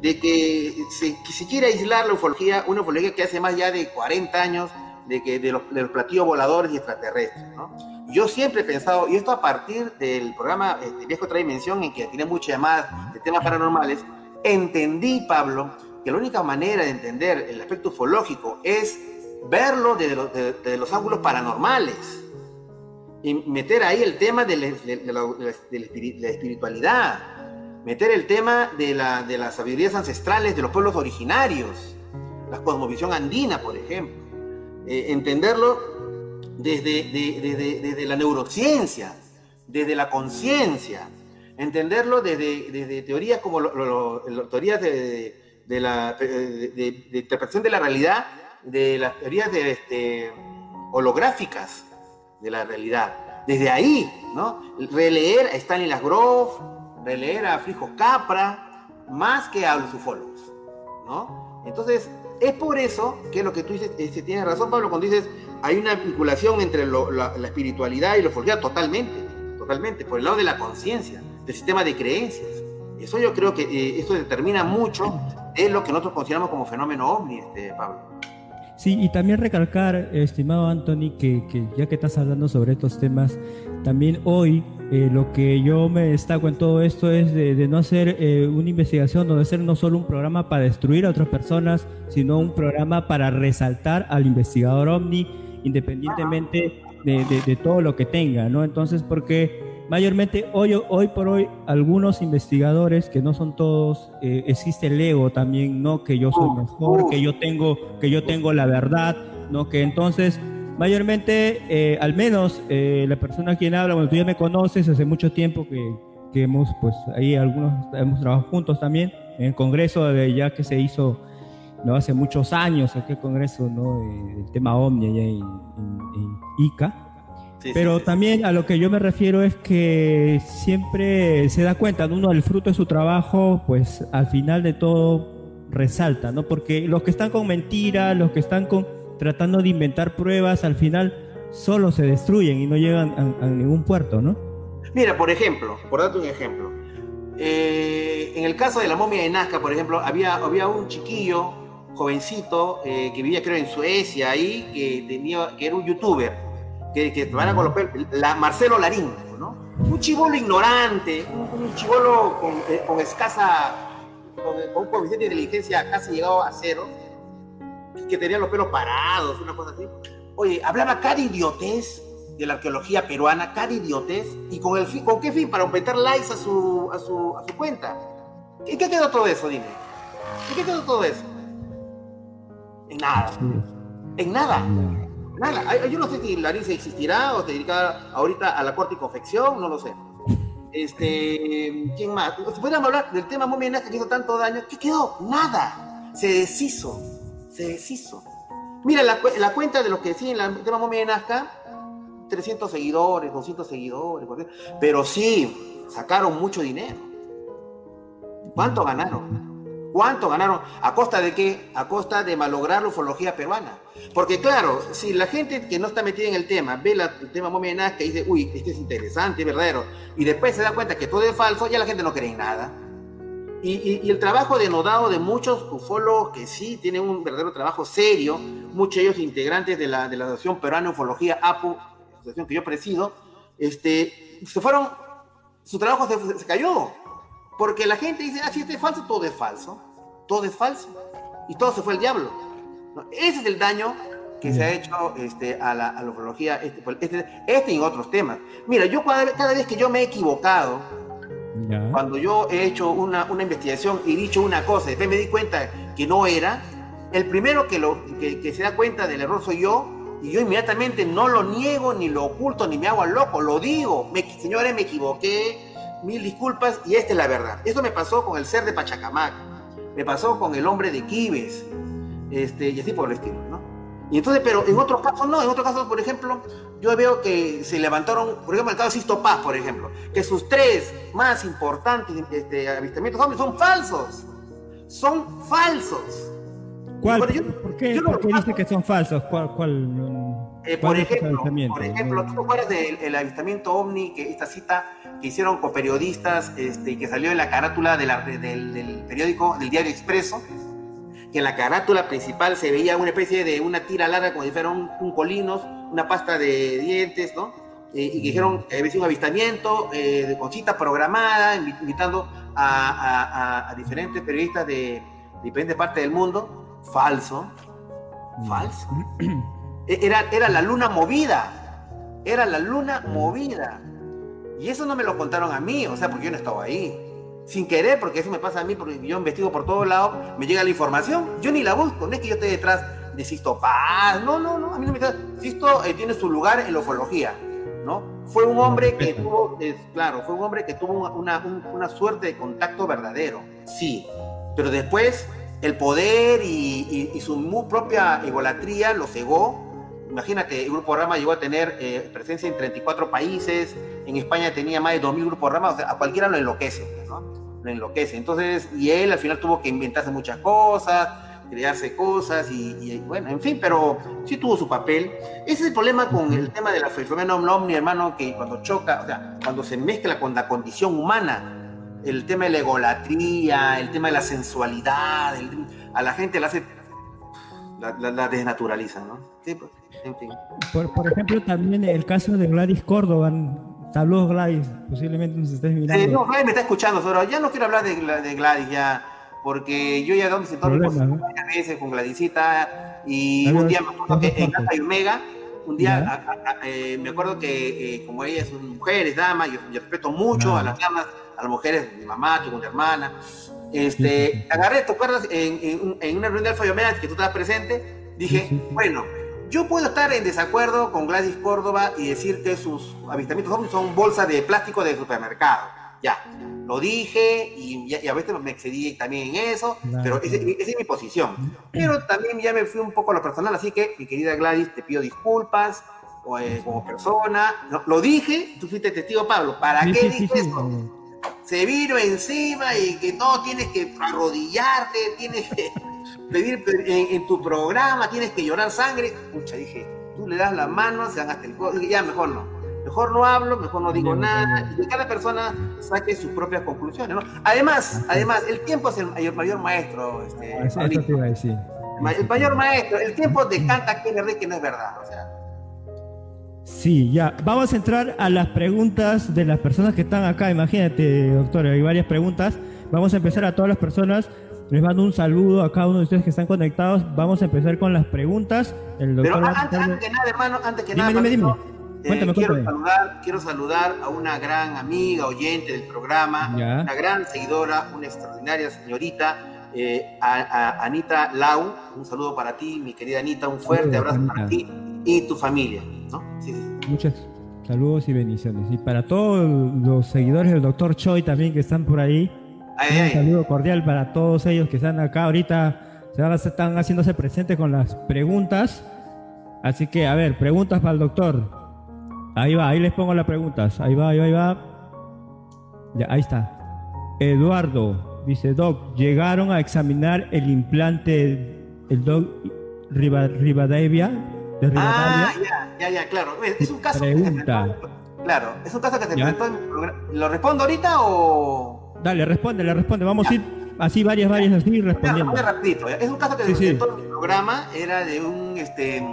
de que se, que se quiere aislar la ufología, una ufología que hace más ya de 40 años, de, que, de, los, de los platillos voladores y extraterrestres, ¿no? Yo siempre he pensado, y esto a partir del programa este, Viejo Otra Dimensión, en que tiene muchas llamadas de temas paranormales, entendí, Pablo, que la única manera de entender el aspecto ufológico es verlo desde, los ángulos paranormales y meter ahí el tema de la, espiritualidad, meter el tema de, las sabidurías ancestrales de los pueblos originarios, la cosmovisión andina, por ejemplo, eh, entenderlo desde, desde, la neurociencia, desde la conciencia, entenderlo desde, teorías como teorías de, la interpretación de la realidad de las teorías de, este, holográficas de la realidad. Desde ahí, ¿no? Releer a Stanley Lasgrove, releer a Frijo Capra, más que a los ufólogos, ¿no? Entonces, es por eso que lo que tú dices, este, tienes razón, Pablo, cuando dices hay una vinculación entre la, espiritualidad y la ufología, totalmente, totalmente, por el lado de la conciencia, del sistema de creencias. Eso yo creo que eh, eso determina mucho de lo que nosotros consideramos como fenómeno ovni, este, Pablo. Sí, y también recalcar, estimado Anthony, que, ya que estás hablando sobre estos temas, también hoy eh, lo que yo me destaco en todo esto es de, no hacer eh, una investigación, no de hacer no solo un programa para destruir a otras personas, sino un programa para resaltar al investigador ovni, independientemente de, de todo lo que tenga, ¿no? Entonces, porque mayormente hoy, hoy por hoy algunos investigadores, que no son todos, eh, existe el ego también, ¿no? Que yo soy mejor, que yo tengo, que yo tengo la verdad, ¿no? Que entonces, mayormente, eh, al menos eh, la persona a quien habla, bueno, tú ya me conoces hace mucho tiempo que, que hemos, pues ahí algunos hemos trabajado juntos también en el Congreso, de, ya que se hizo, ¿no? Hace muchos años, aquel Congreso, ¿no? El tema OMNI allá en, en ICA. Pero también a lo que yo me refiero es que siempre se da cuenta, uno del fruto de su trabajo, pues al final de todo resalta, ¿no? Porque los que están con mentiras, los que están con tratando de inventar pruebas, al final solo se destruyen y no llegan a, ningún puerto, ¿no? Mira, por ejemplo, por darte un ejemplo, eh, en el caso de la momia de Nazca, por ejemplo, había, había un chiquillo, jovencito, eh, que vivía creo en Suecia ahí, que, tenía, que era un youtuber que, que van a colocar, la Marcelo Larín, ¿no? Un chivolo ignorante, un, chivolo con, eh, con escasa, un inteligencia casi llegado a cero, que tenía los pelos parados, una cosa así. Oye, hablaba cada idiotez de la arqueología peruana, cada idiotez, y con, el fin, ¿con qué fin? Para aumentar likes a su, a su, a su cuenta. ¿En qué quedó todo eso, dime? ¿En qué quedó todo eso? En nada. En nada. Nada, yo no sé si Larissa existirá o se dedica ahorita a la corte y confección, no lo sé. Este, ¿quién más? Si pudiéramos hablar del tema momia que hizo tanto daño, ¿qué quedó? Nada. Se deshizo, se deshizo. Mira la, la cuenta de lo que decía en el tema momia 300 seguidores, 200 seguidores, pero sí, sacaron mucho dinero. ¿Cuánto ganaron? ¿Cuánto ganaron? ¿A costa de qué? A costa de malograr la ufología peruana. Porque claro, si la gente que no está metida en el tema ve el tema momia Nazca y dice, uy, este es interesante, verdadero, y después se da cuenta que todo es falso, ya la gente no cree en nada. Y, el trabajo denodado de muchos ufólogos que sí tienen un verdadero trabajo serio, muchos de ellos integrantes de la, de la Asociación Peruana de Ufología, APU, asociación que yo presido, este, se fueron, su trabajo se cayó, porque la gente dice, ah, si este es falso, todo es falso. Todo es falso. Y todo se fue al diablo. Ese es el daño que se ha hecho este, a, la, a la ufología, este, este, este, y otros temas. Mira, yo cada, vez que yo me he equivocado, cuando yo he hecho una, una, investigación y dicho una cosa, después me di cuenta que no era, el primero que, lo, que, se da cuenta del error soy yo, Y yo inmediatamente no lo niego, ni lo oculto, ni me hago al loco, lo digo. Señores, me equivoqué, mil disculpas, y esta es la verdad. Esto me pasó con el ser de Pachacamac, me pasó con el hombre de Quibes, este, y así por el estilo, ¿no? Y entonces, pero en otros casos no, en otros casos, por ejemplo, yo veo que se levantaron, por ejemplo, el caso de Sisto Paz, por ejemplo, que sus tres más importantes este, avistamientos hombres son falsos. Son falsos. ¿Cuál? ¿Por qué, ¿por qué dice que son falsos? ¿Cuál, cuál, eh, por, ejemplo, por ejemplo, ¿tú te acuerdas del avistamiento ovni, que esta cita que hicieron con periodistas este, que salió en la carátula de la, del, del, periódico, del diario Expreso? Que en la carátula principal se veía una especie de una tira larga como si fuera un, un colinos, una pasta de dientes, ¿no? Eh, y que dijeron que había sido un avistamiento eh, con cita programada, invitando a, a, a diferentes periodistas de diferentes partes del mundo Falso. Falso. E-, era, era la luna movida. Era la luna movida. Y eso no me lo contaron a mí, o sea, porque yo no estaba ahí. Sin querer, porque eso me pasa a mí, porque yo investigo por todos lados, me llega la información, yo ni la busco, no es que yo esté detrás de Sisto Paz, no, no, no, a mí no me está. Sisto eh, tiene su lugar en la ufología, ¿no? Fue un hombre que tuvo, claro, fue un hombre que tuvo una, una suerte de contacto verdadero, sí, pero después el poder y, su propia egolatría lo cegó. Imagínate, el Grupo Rama llegó a tener eh, presencia en 34 países, en España tenía más de 2.000 grupos Rama, o sea, a cualquiera lo enloquece, ¿no? Lo enloquece. Entonces, y él al final tuvo que inventarse muchas cosas, crearse cosas y, bueno, en fin, pero sí tuvo su papel. Ese es el problema con el tema de la fenómeno omni, hermano, que cuando choca, o sea, cuando se mezcla con la condición humana, el tema de la egolatría, el tema de la sensualidad, a la gente la hace, la, desnaturaliza, ¿no? Sí, pues, en fin. Por, ejemplo, también el caso de Gladys Córdoba. Saludos Gladys, posiblemente nos estés mirando. no, Gladys me está escuchando, solo ya no quiero hablar de, de Gladys ya, porque yo ya donde se todo varias veces con Gladysita y un día me acuerdo que en Alfa y Omega, un día eh, me acuerdo que eh, como ellas son mujeres, damas, yo, respeto mucho a las damas, a las mujeres, mi mamá, tu hermana. Este, agarré, ¿te acuerdas? En, en, una reunión de Alfa que tú estabas presente, dije, bueno, yo puedo estar en desacuerdo con Gladys Córdoba y decir que sus avistamientos son bolsas de plástico de supermercado. Ya, lo dije y, a veces me excedí también en eso, pero esa es mi posición. Pero también ya me fui un poco a lo personal, así que, mi querida Gladys, te pido disculpas eh, como persona. lo dije, tú fuiste testigo, Pablo. ¿Para qué dije eso? se vino encima y que no tienes que arrodillarte, tienes que pedir en, tu programa, tienes que llorar sangre. Pucha, dije, tú le das la mano, se hasta el ya mejor no. Mejor no hablo, mejor no digo nada, y que cada persona saque sus propias conclusiones, ¿no? Además, además, el tiempo es el mayor, maestro, este, ah, El mayor maestro, el tiempo decanta que es verdad y que no es verdad, o sea. Sí, ya. Vamos a entrar a las preguntas de las personas que están acá. Imagínate, doctor, hay varias preguntas. Vamos a empezar a todas las personas. Les mando un saludo a cada uno de ustedes que están conectados. Vamos a empezar con las preguntas. El Pero antes, que nada, hermano, antes que nada, dime, dime. Eh, quiero, saludar, quiero saludar a una gran amiga, oyente del programa, una gran seguidora, una extraordinaria señorita, eh, a, Anita Lau. Un saludo para ti, mi querida Anita, un fuerte abrazo para ti y tu familia. Muchas saludos y bendiciones. Y para todos los seguidores del doctor Choi también que están por ahí, un saludo cordial para todos ellos que están acá ahorita, se van, están haciéndose presentes con las preguntas. Así que, a ver, preguntas para el doctor. Ahí va, ahí les pongo las preguntas. Ahí va, ahí va, ahí va. Ya, ahí está. Eduardo dice, Doc, llegaron a examinar el implante, el Doc Rivadavia Ah, ya, ya, ya, claro. Es un caso Pregunta. que se Claro, es un caso que se presentó en mi programa. ¿Lo respondo ahorita o...? Dale, responde, le responde. Vamos a ir así varias, varias así respondiendo. rapidito. Es un caso que se presentó en mi programa, era de un, este,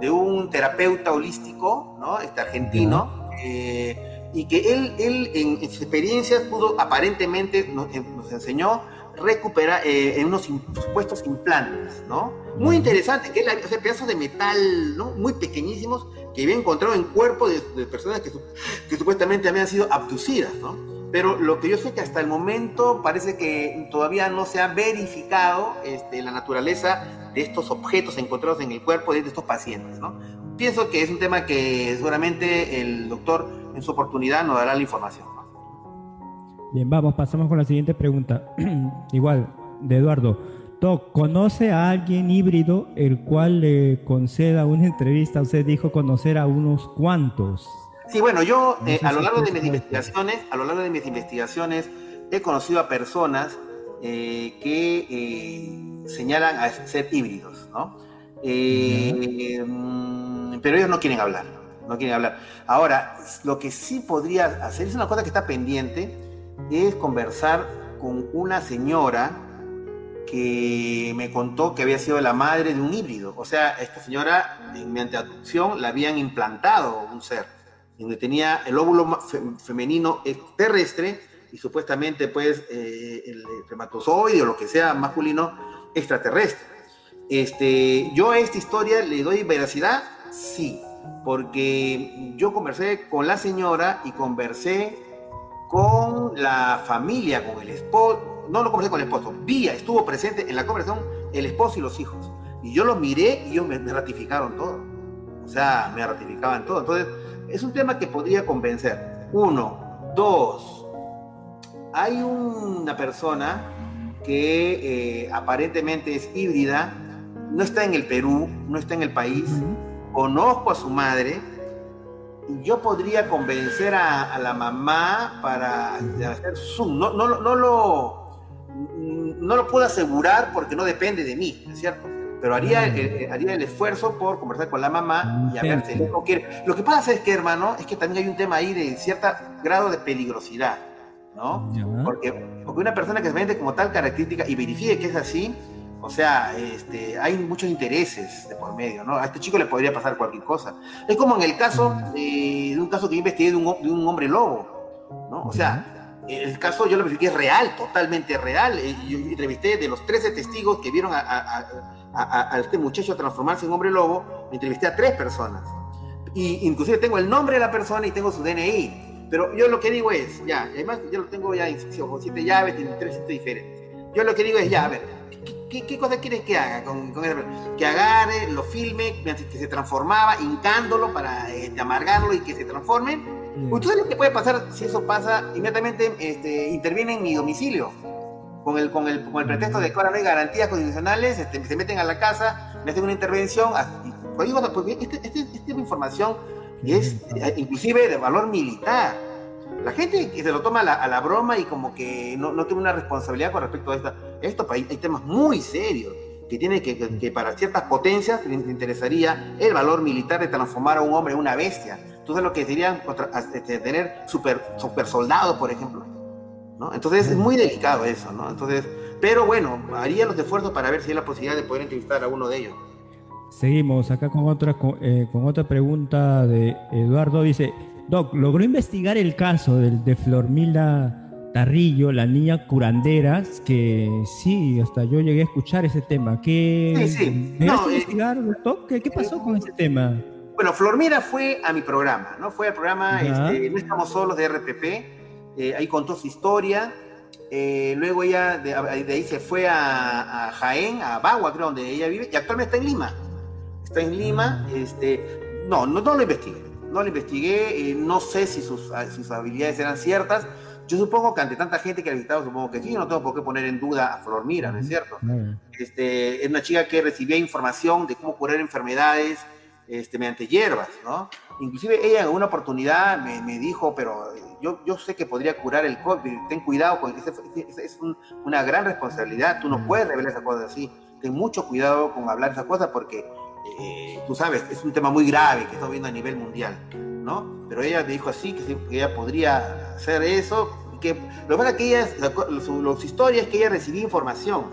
de un terapeuta holístico, ¿no? Este argentino, eh, y que él, él en, sus experiencias pudo, aparentemente, nos, eh, nos enseñó recupera eh, en unos supuestos implantes, ¿no? Muy interesante, que es pedazos de metal, ¿no? Muy pequeñísimos que había encontrado en cuerpos de, personas que, que, supuestamente habían sido abducidas, ¿no? Pero lo que yo sé que hasta el momento parece que todavía no se ha verificado este, la naturaleza de estos objetos encontrados en el cuerpo de estos pacientes, ¿no? pienso que es un tema que seguramente el doctor en su oportunidad nos dará la información. Bien, vamos, pasamos con la siguiente pregunta. Igual, de Eduardo. Doc, ¿conoce a alguien híbrido el cual le conceda una entrevista? Usted dijo conocer a unos cuantos. Sí, bueno, yo eh, a lo largo de mis investigaciones, a lo largo de mis investigaciones, he conocido a personas eh, que eh, señalan a ser híbridos, ¿no? Mm, pero ellos no quieren hablar, no quieren hablar. Ahora, lo que sí podría hacer, es una cosa que está pendiente, es conversar con una señora que me contó que había sido la madre de un híbrido. O sea, esta señora, mediante adopción, la habían implantado un ser, donde tenía el óvulo femenino terrestre y supuestamente pues eh, el espermatozoide o lo que sea masculino extraterrestre. Este, yo a esta historia le doy veracidad, sí, porque yo conversé con la señora y conversé con la familia, con el esposo, no lo conversé con el esposo, vía, estuvo presente en la conversación el esposo y los hijos. Y yo los miré y ellos me, ratificaron todo. O sea, me ratificaban todo. Entonces, es un tema que podría convencer. Uno, dos, hay una persona que eh, aparentemente es híbrida, no está en el Perú, no está en el país, conozco a su madre, y yo podría convencer a, la mamá para hacer Zoom. No, no, no, lo, no lo puedo asegurar porque no depende de mí, ¿es cierto? Pero haría, el, haría el esfuerzo por conversar con la mamá y a ver si hijo quiere. Lo que pasa es que, hermano, es que también hay un tema ahí de cierto grado de peligrosidad, ¿no? Porque, porque una persona que se vende como tal característica y verifique que es así, o sea, este, hay muchos intereses de por medio, ¿no? A este chico le podría pasar cualquier cosa. Es como en el caso de, un caso que yo investigué de un, hombre lobo, ¿no? O sea, el caso yo lo verifiqué es real, totalmente real. Eh, yo entrevisté de los 13 testigos que vieron a, este muchacho transformarse en hombre lobo, entrevisté a tres personas. Y inclusive tengo el nombre de la persona y tengo su DNI. Pero yo lo que digo es, ya, además yo lo tengo ya en siete llaves, tiene tres sitios diferentes. Yo lo que digo es, ya, a ver, ¿Qué, cosa quieres que haga con, Que agarre, lo filme, que se transformaba, hincándolo para este, amargarlo y que se transforme. Mm. ¿Usted sabe qué puede pasar si eso pasa? Inmediatamente este, interviene en mi domicilio. Con el, con el, con el pretexto de que ahora no hay garantías constitucionales, este, se meten a la casa, me hacen una intervención. Pues, pues, este, este, este, tipo de información es eh, inclusive de valor militar la gente que se lo toma a la, broma y como que no, tiene una responsabilidad con respecto a esta, esto. Hay, hay temas muy serios que tiene que, que, para ciertas potencias les interesaría el valor militar de transformar a un hombre en una bestia. Entonces lo que serían este, tener super, super soldados, por ejemplo. ¿No? Entonces es muy delicado eso, ¿no? Entonces, pero bueno, haría los esfuerzos para ver si hay la posibilidad de poder entrevistar a uno de ellos. Seguimos acá con otra, con, eh, con otra pregunta de Eduardo. Dice, Doc, logró investigar el caso de, Flormila Tarrillo, la niña curanderas, que sí, hasta yo llegué a escuchar ese tema. ¿Qué, sí, sí. No, eh, investigar, ¿Qué, ¿Qué, pasó con ese tema? Bueno, Flormila fue a mi programa, ¿no? Fue al programa este, No estamos solos de RPP, eh, ahí contó su historia. Eh, luego ella de, ahí se fue a, Jaén, a Bagua, creo, donde ella vive, y actualmente está en Lima. Está en Lima, este, no, no, no lo investigué no lo investigué, eh, no sé si sus, ah, sus, habilidades eran ciertas. Yo supongo que ante tanta gente que ha visitado, supongo que sí, no tengo por qué poner en duda a Flor Mira, ¿no es cierto? Este, es una chica que recibía información de cómo curar enfermedades este, mediante hierbas, ¿no? Inclusive ella en una oportunidad me, me dijo, pero yo, yo sé que podría curar el COVID, ten cuidado, con, es, es, una gran responsabilidad, tú no puedes revelar esas cosas así, ten mucho cuidado con hablar esas cosas porque eh, tú sabes, es un tema muy grave que estamos viendo a nivel mundial, ¿no? Pero ella me dijo así, que, ella podría hacer eso, que lo que pasa es que ella, su, historia es que ella recibía información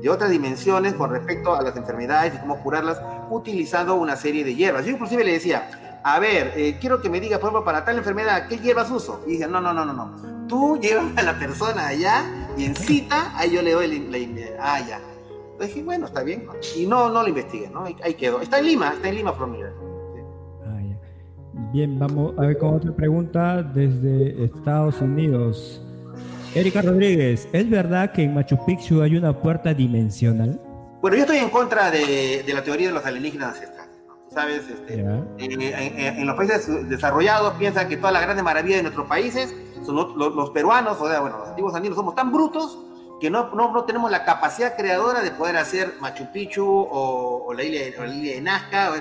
de otras dimensiones con respecto a las enfermedades y cómo curarlas utilizando una serie de hierbas. Yo inclusive le decía, a ver, eh, quiero que me digas, por ejemplo, para tal enfermedad, ¿qué hierbas uso? Y dice, no, no, no, no, no. Tú llevas a la persona allá y en cita, ahí yo le doy la, la ah, ya dije, bueno, está bien. Y no, no lo investigué, ¿no? Ahí, quedó. Está en Lima, está en Lima, Florida. Ah, bien, vamos a ver con otra pregunta desde Estados Unidos. Erika Rodríguez, ¿es verdad que en Machu Picchu hay una puerta dimensional? Bueno, yo estoy en contra de, la teoría de los alienígenas. ¿Sabes? Este, eh, en, los países desarrollados piensan que todas las grandes maravillas de nuestros países son los, peruanos, o sea, bueno, los antiguos andinos somos tan brutos que no, no, no, tenemos la capacidad creadora de poder hacer Machu Picchu o, la, isla, la, isla, de Nazca.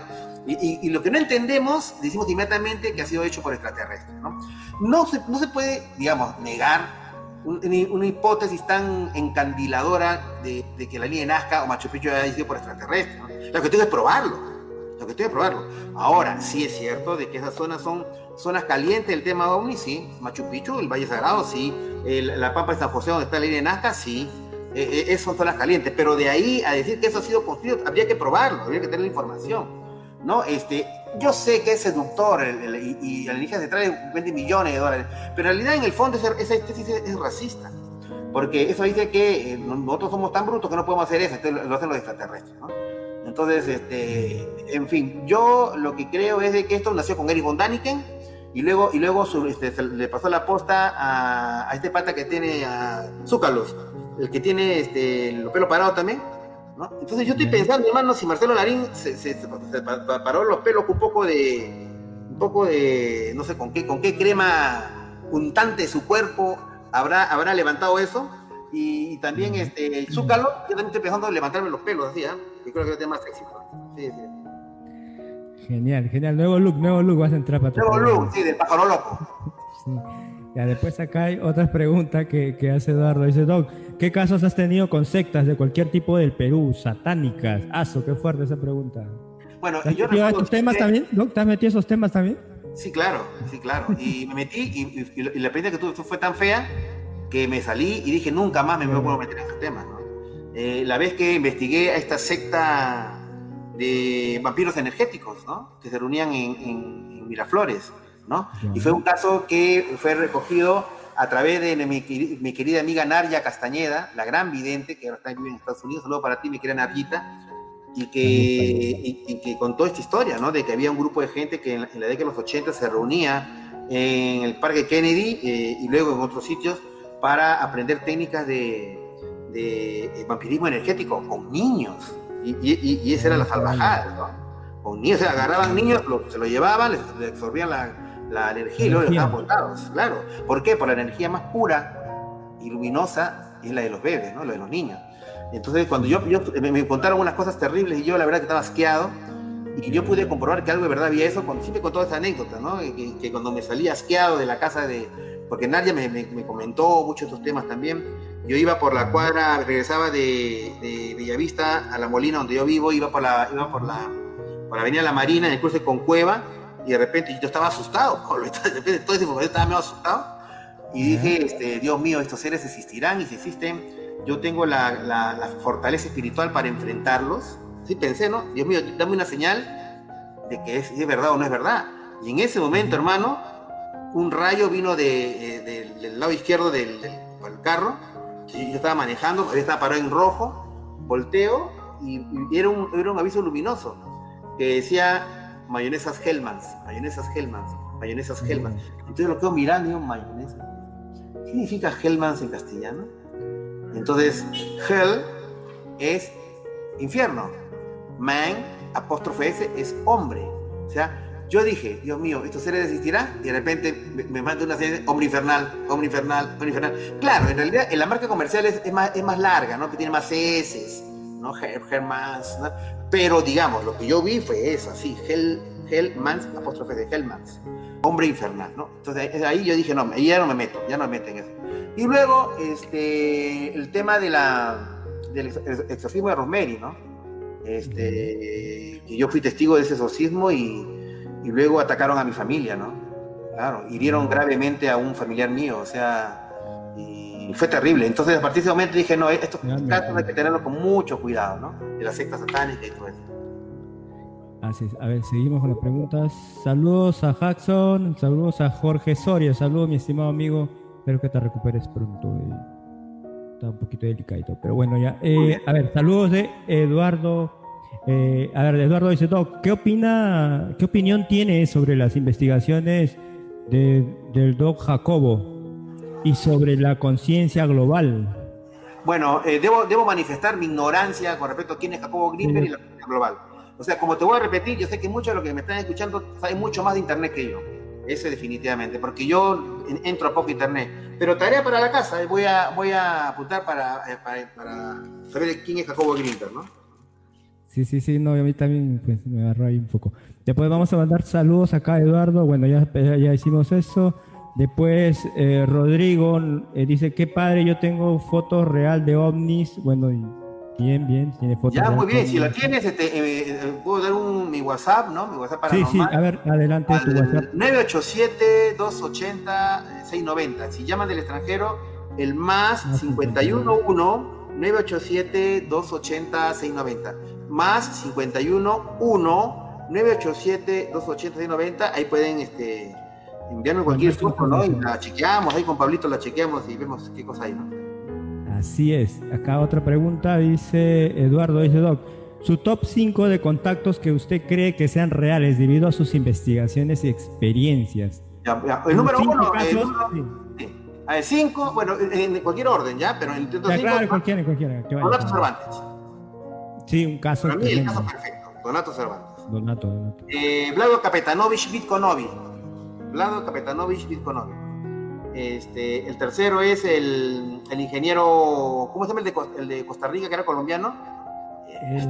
Y, lo que no entendemos, decimos inmediatamente que ha sido hecho por extraterrestres. ¿no? No, se, no se puede, digamos, negar una hipótesis tan encandiladora de, que la línea de Nazca o Machu Picchu haya sido por extraterrestres. ¿no? Lo que tengo es probarlo. Lo que tengo es probarlo. Ahora, sí es cierto de que esas zonas son zonas calientes del tema OVNI, sí. Machu Picchu, el Valle Sagrado, sí la Pampa de San José, donde está la línea de Nazca, sí, eh, eh, son zonas calientes, pero de ahí a decir que eso ha sido construido, habría que probarlo, habría que tener la información, ¿no? Este, yo sé que es seductor y, la energía se trae 20 millones de dólares, pero en realidad en el fondo esa, esa es racista, porque eso dice que eh, nosotros somos tan brutos que no podemos hacer eso, entonces lo hacen los extraterrestres, ¿no? Entonces, este, en fin, yo lo que creo es de que esto nació con Eric von Daniken, y luego, y luego este, le pasó la posta a, este pata que tiene a Zúcalos, el que tiene este, el pelo parado también. ¿no? Entonces yo estoy pensando, hermano, si Marcelo Larín se, se, paró los pelos con un poco de, un poco de, no sé con qué, con qué crema untante su cuerpo habrá, habrá levantado eso. Y, también este, el Zúcalo, yo también estoy pensando en levantarme los pelos así, ¿eh? Yo creo que es más éxito. Sí, sí. Genial, genial. Nuevo look, nuevo look, vas a entrar para tu Nuevo look, sí, del pájaro loco. sí. Ya, después acá hay otras preguntas que, que, hace Eduardo. Dice, Doc, ¿qué casos has tenido con sectas de cualquier tipo del Perú, satánicas? Aso, qué fuerte esa pregunta. Bueno, ¿Te has yo metido esos temas también, Doc? ¿Te has metido esos temas también? Sí, claro, sí, claro. Y me metí y, y, la experiencia que tuve fue tan fea que me salí y dije, nunca más me, me puedo meter en esos temas. ¿no? Eh, la vez que investigué a esta secta de vampiros energéticos, ¿no? Que se reunían en, Miraflores, ¿no? Y fue un caso que fue recogido a través de mi, querida amiga Narja Castañeda, la gran vidente, que ahora está en Estados Unidos. Saludos para ti, mi querida Narjita. Y que, y, que contó esta historia, ¿no? De que había un grupo de gente que en la, década de los 80 se reunía en el Parque Kennedy eh, y luego en otros sitios para aprender técnicas de, de eh, vampirismo energético con niños, y, y, esa era la salvajada, ¿no? Con niños, agarraban niños, se lo llevaban, les, absorbían la, la, energía y luego los dejaban botados, claro. ¿Por qué? Por la energía más pura y luminosa es la de los bebés, ¿no? La de los niños. Entonces, cuando yo, yo me, contaron unas cosas terribles y yo la verdad que estaba asqueado, y yo pude comprobar que algo de verdad había eso, cuando, siempre con toda esa anécdota, ¿no? Que, que, cuando me salí asqueado de la casa de... Porque nadie me, me, me comentó muchos estos temas también, yo iba por la cuadra, regresaba de, de, Bellavista a La Molina, donde yo vivo, iba por la, iba por la, por la Avenida La Marina, en el cruce con Cueva, y de repente yo estaba asustado, de repente todo ese momento estaba medio asustado, y dije, este, Dios mío, estos seres existirán, y si existen, yo tengo la, la, fortaleza espiritual para enfrentarlos. Sí, pensé, ¿no? Dios mío, dame una señal de que es, es verdad o no es verdad. Y en ese momento, hermano, un rayo vino de, eh, del lado izquierdo del, del, del yo estaba manejando, él estaba parado en rojo, volteo y, era, un, era, un, aviso luminoso que decía mayonesas Hellmans, mayonesas Hellmans, mayonesas Hellmans. Entonces lo quedo mirando y digo, mayonesa. ¿Qué significa Hellmans en castellano? Entonces, Hell es infierno. Man, apóstrofe S, es hombre. O sea, yo dije, Dios mío, ¿estos seres existirán? Y de repente me, manda una serie hombre infernal, hombre infernal, hombre infernal. Claro, en realidad en la marca comercial es, más, es más larga, ¿no? Que tiene más S, ¿no? Hermans, ¿no? Pero digamos, lo que yo vi fue eso, así, Hell, Hellmans, apóstrofe de Hellmans, hombre infernal, ¿no? Entonces ahí yo dije, no, ya no me meto, ya no me meto en eso. Y luego, este, el tema de la, del exorcismo de Rosemary, ¿no? Este, yo fui testigo de ese exorcismo y y luego atacaron a mi familia, ¿no? Claro, hirieron gravemente a un familiar mío, o sea, y fue terrible. Entonces, a partir de ese momento dije, no, estos casos hay que tenerlos con mucho cuidado, ¿no? De la secta satánica y todo eso. Así es. A ver, seguimos con las preguntas. Saludos a Jackson, saludos a Jorge Soria, saludos mi estimado amigo. Espero que te recuperes pronto. Está un poquito delicado, pero bueno, ya. Eh, a ver, saludos de Eduardo eh, a ver, Eduardo dice, ¿qué, opina, ¿qué opinión tiene sobre las investigaciones del Doc Jacobo y sobre la conciencia global? Bueno, eh, debo, debo, manifestar mi ignorancia con respecto a quién es Jacobo Grimberg y la conciencia global. O sea, como te voy a repetir, yo sé que muchos de los que me están escuchando saben mucho más de internet que yo. Eso definitivamente, porque yo entro a poco internet. Pero tarea para la casa, eh, voy a, voy a apuntar para, eh, saber quién es Jacobo Grinter, ¿no? Sí, sí, sí, no, a mí también pues, me agarró ahí un poco. Después vamos a mandar saludos acá, Eduardo. Bueno, ya, ya hicimos eso. Después eh, Rodrigo dice, qué padre, yo tengo fotos real de ovnis. Bueno, bien, bien, tiene fotos. Ya, muy bien, si la tienes, este, puedo dar un, mi WhatsApp, ¿no? Mi WhatsApp para Sí, sí, a ver, adelante tu WhatsApp. 987-280-690. Si llaman del extranjero, el más 511 987-280-690. Más 511-987-280-690. Ahí pueden este, enviarnos cualquier foto, ¿no? Y la chequeamos, ahí con Pablito la chequeamos y vemos qué cosa hay, ¿no? Así es. Acá otra pregunta, dice Eduardo, dice Doc. Su top 5 de contactos que usted cree que sean reales debido a sus investigaciones y experiencias. El número uno, casos, a ver, cinco, bueno, en cualquier orden, ¿ya? Pero el ya, cinco. Claro, cualquiera, cualquiera. Donato Cervantes. Sí, un caso. Para mí, el caso perfecto. Donato Cervantes. Donato, Donato. Eh, Vlado Kapetanovich Bitkonovi. Vlado Kapetanovich Bitkonovi. Este, el tercero es el, el, ingeniero, ¿cómo se llama el de, el de Costa Rica, que era colombiano? Eh,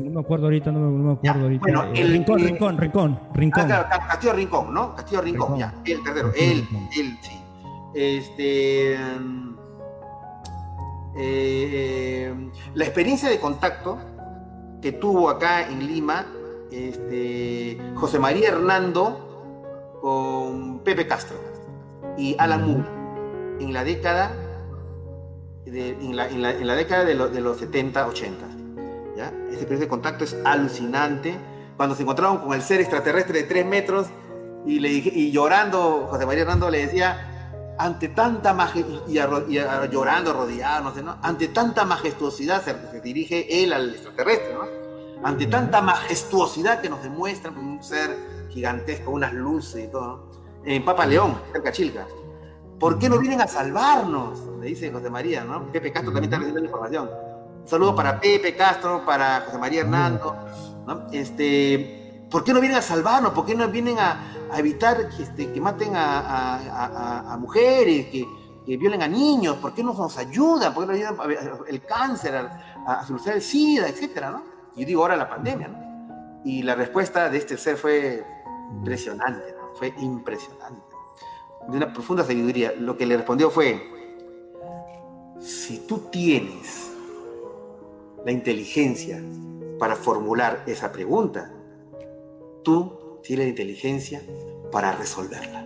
no me acuerdo ahorita, no me, acuerdo ahorita. Bueno, el, Rincón, Rincón, Rincón, Rincón. Ah, Castillo Rincón, ¿no? Castillo Rincón, ya. El tercero, él, él, sí. Este. Eh, la experiencia de contacto que tuvo acá en Lima este, José María Hernando con Pepe Castro y Alan Moore en la década de, en, la, década de, los 70, 80. ¿ya? Ese experiencia de contacto es alucinante. Cuando se encontraron con el ser extraterrestre de 3 metros y, le y llorando, José María Hernando le decía, ante tanta majestuosidad, y, llorando, rodeado, no sé, ¿no? ante tanta majestuosidad se, dirige él al extraterrestre, ¿no? Ante tanta majestuosidad que nos demuestra un ser gigantesco, unas luces y todo, En Papa León, cerca de Chilca. ¿Por qué no vienen a salvarnos? Le dice José María, ¿no? Pepe Castro también está recibiendo la información. Un saludo para Pepe Castro, para José María Hernando. ¿no? Este, ¿Por qué no vienen a salvarnos? ¿Por qué no vienen a, evitar este, que maten a, mujeres, que, violen a niños? ¿Por qué no nos ayudan? ¿Por qué no ayudan el cáncer, a, solucionar el SIDA, etcétera? ¿no? Yo digo ahora la pandemia. ¿no? Y la respuesta de este ser fue impresionante, ¿no? fue impresionante. De una profunda sabiduría. Lo que le respondió fue, si tú tienes la inteligencia para formular esa pregunta, tú tienes la inteligencia para resolverla.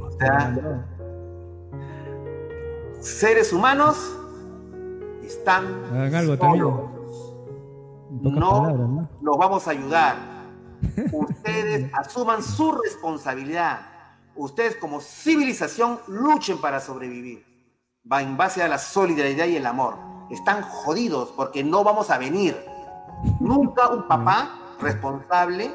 O sea, seres humanos están algo No, nos vamos a ayudar. Ustedes asuman su responsabilidad. Ustedes como civilización luchen para sobrevivir va en base a la solidaridad y el amor. Están jodidos porque no vamos a venir. Nunca un papá responsable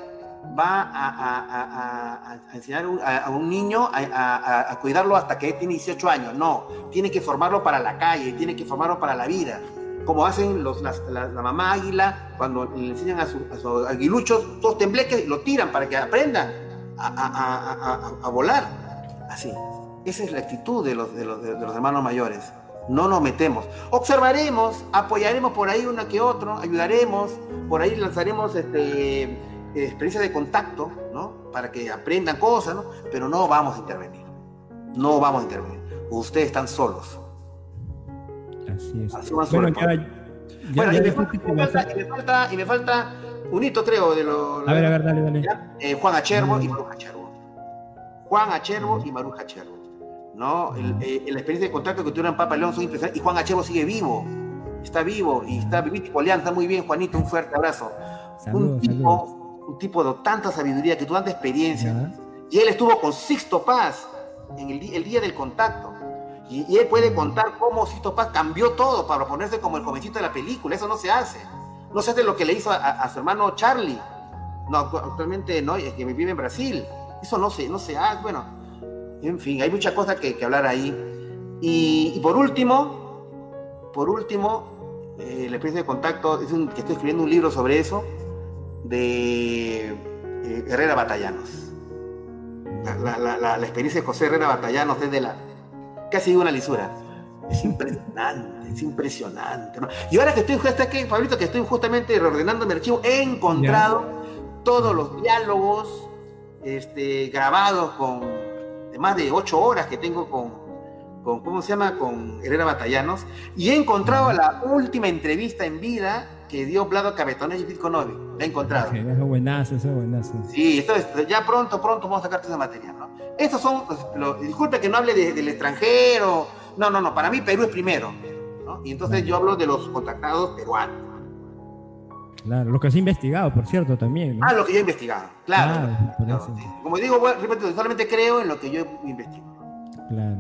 va a, enseñar a, un niño a, cuidarlo hasta que tiene 18 años. No, tiene que formarlo para la calle, tiene que formarlo para la vida. Como hacen los, la, mamá águila cuando le enseñan a sus su aguiluchos, todos tembleques, lo tiran para que aprendan a volar. Así. Esa es la actitud de los, de los, hermanos mayores. No nos metemos. Observaremos, apoyaremos por ahí uno que otro, ayudaremos, por ahí lanzaremos este, experiencias de contacto, ¿no? Para que aprendan cosas, ¿no? Pero no vamos a intervenir. No vamos a intervenir. Ustedes están solos. Así es. bueno, bueno y, me falta, y, me falta, un hito, creo, de lo. A ver, a ver, dale, dale. Eh, Juan Acherbo y Maruja Acherbo. Juan Acherbo y Maruja Acherbo. ¿No? Eh, la experiencia de contacto que tuvieron Papa León son impresionantes. Y Juan Achevo sigue vivo, está vivo y está vivito y está muy bien, Juanito, un fuerte abrazo. un, tipo, un tipo de tanta sabiduría, que tuvo tanta experiencia. Y él estuvo con Sixto Paz en el, día del contacto. Y, él puede contar cómo Sixto Paz cambió todo para ponerse como el jovencito de la película. Eso no se hace. No se hace lo que le hizo a, su hermano Charlie. No, actualmente no, es que vive en Brasil. Eso no se, no se hace. Bueno, en fin, hay muchas cosas que, hablar ahí. Y, por último, por último, eh, la experiencia de contacto, es un, que estoy escribiendo un libro sobre eso, de eh, Herrera Batallanos. La, la, la, experiencia de José Herrera Batallanos desde la casi una lisura. Es impresionante, es impresionante. ¿no? Y ahora que estoy, hasta aquí, Pablito, que estoy justamente reordenando mi archivo, he encontrado todos los diálogos este, grabados con de más de ocho horas que tengo con, con, ¿cómo se llama? Con Herrera Batallanos, y he encontrado la última entrevista en vida que dio Vlado Cabetones y Bitcoin Novi. La he encontrado. Okay, es buenazo, eso es buenazo. Sí, entonces ya pronto, pronto vamos a sacar toda esa materia, ¿no? Estos son, los, disculpe que no hable de, del extranjero, no, no, no, para mí Perú es primero, ¿no? Y entonces yo hablo de los contactados peruanos. Claro, lo que has investigado, por cierto, también. ¿no? Ah, lo que yo he investigado, claro. claro, claro sí. Como digo, bueno, solamente creo en lo que yo investigo. Claro.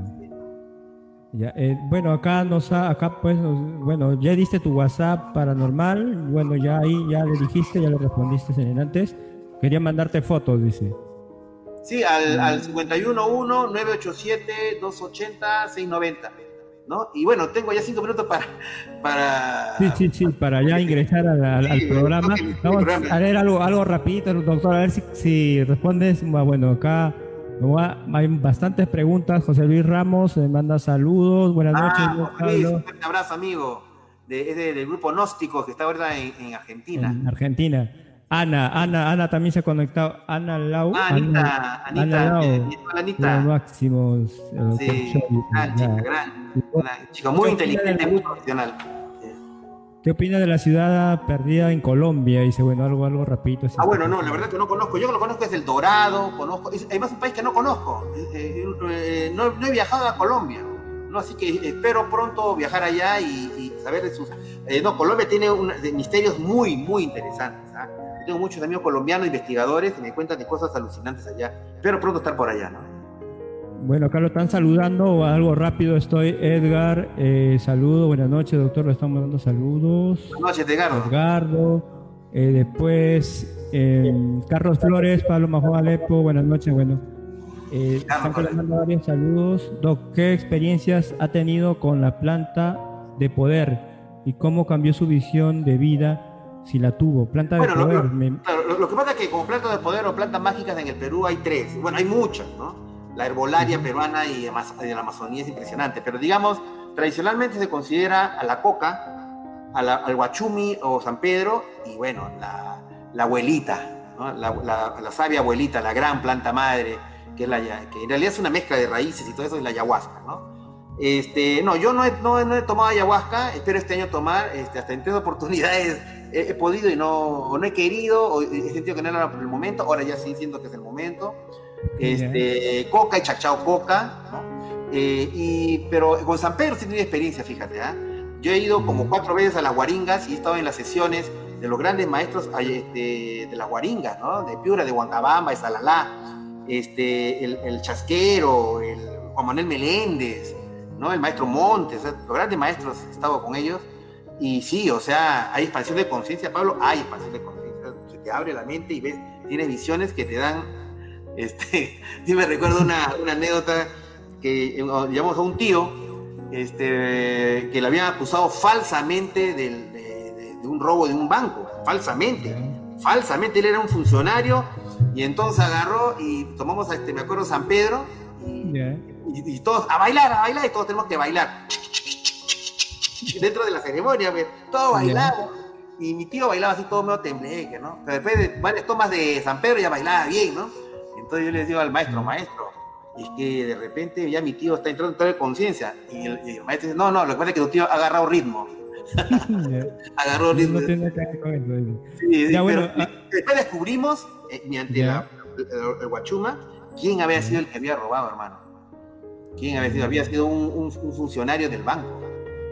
Ya, eh, bueno, acá nos ha, acá pues, bueno, ya diste tu WhatsApp paranormal, bueno, ya ahí ya le dijiste, ya le respondiste en el antes. Quería mandarte fotos, dice. Sí, al, al 511-987-280-690. ¿No? Y bueno, tengo ya cinco minutos para... para sí, sí, sí, para ya ingresar al, al programa. Vamos a ver algo, algo rapidito, doctor, a ver si, si respondes. Bueno, acá hay bastantes preguntas. José Luis Ramos me manda saludos. Buenas ah, noches. un abrazo, amigo. De, es del grupo Gnóstico que está ahora en, en, Argentina. En Argentina. Ana, Ana, Ana también se ha conectado. Ana Lau. Ah, Anita, Anita, Ana Lau. Anita. Máximos. Sí, gran chica, gran. Una chica muy inteligente, muy profesional. ¿Qué opina de la ciudad perdida en Colombia? Dice, bueno, algo, algo rapidito. Ah, bueno, no, la verdad que no conozco. Yo lo conozco es El Dorado, conozco. Es, además, un país que no conozco. Eh, eh, eh, no, no, he viajado a Colombia. ¿no? Así que espero pronto viajar allá y, y saber de sus. no, Colombia tiene un, de misterios muy, muy interesantes. ¿ah? Tengo muchos amigos colombianos, investigadores, que me cuentan de cosas alucinantes allá. Espero pronto estar por allá, ¿no? Bueno, lo están saludando, algo rápido estoy. Edgar, eh, saludo, buenas noches, doctor, le estamos dando saludos. Buenas noches, Edgardo. Edgardo, eh, después eh, Carlos Flores, Pablo Majo Alepo, buenas noches, bueno. Eh, están mandando varios saludos. Doc, ¿qué experiencias ha tenido con la planta de poder y cómo cambió su visión de vida si la tuvo? Planta de poder. Lo, lo, que pasa es que como planta de poder o plantas mágicas en el Perú hay tres. Bueno, hay muchas, ¿no? La herbolaria peruana y de la Amazonía es impresionante, pero digamos, tradicionalmente se considera a la coca, al guachumi o San Pedro, y bueno, la, la abuelita, ¿no? la, la, sabia abuelita, la gran planta madre, que, es la, que en realidad es una mezcla de raíces y todo eso, es la ayahuasca, ¿no? Este, no, yo no he, no, no he tomado ayahuasca, espero este año tomar, este, hasta en tres oportunidades he, he, podido y no, o no he querido, o he sentido que no era el momento, ahora ya sí siento que es el momento este, Coca y Chachao Coca, ¿no? Eh, y, pero con San Pedro sí tenía experiencia, fíjate, ¿ah? Yo he ido como cuatro veces a las guaringas y he estado en las sesiones de los grandes maestros este, de las guaringas, ¿no? De Piura, de Huancabamba, de Salalá, este, el, el, Chasquero, el Juan Manuel Meléndez, ¿no? El maestro Montes, los grandes maestros he estado con ellos. Y sí, o sea, hay expansión de conciencia, Pablo, hay expansión de conciencia. Se te abre la mente y ves, tienes visiones que te dan este, sí me recuerdo una, una anécdota que llamamos a un tío este, que le habían acusado falsamente de, de, de, un robo de un banco, falsamente, falsamente, él era un funcionario y entonces agarró y tomamos, este, me acuerdo, San Pedro y, yeah. y, y, todos a bailar, a bailar y todos tenemos que bailar dentro de la ceremonia, todos bailamos. Yeah. Y mi tío bailaba así todo medio tembleque, ¿no? Pero después de varias tomas de San Pedro ya bailaba bien, ¿no? Entonces yo le digo al maestro, maestro, es que de repente ya mi tío está entrando en toda conciencia. Y, el, y el maestro dice, no, no, lo que pasa es que tu tío ha agarrado ritmo. agarró ritmo. No tiene que ver con eso. Sí, ya, bueno, pero, ah, después descubrimos, eh, mediante la, el, el, Guachuma, quién había sido el que había robado, hermano. ¿Quién había sido? Había sido un, un, un funcionario del banco.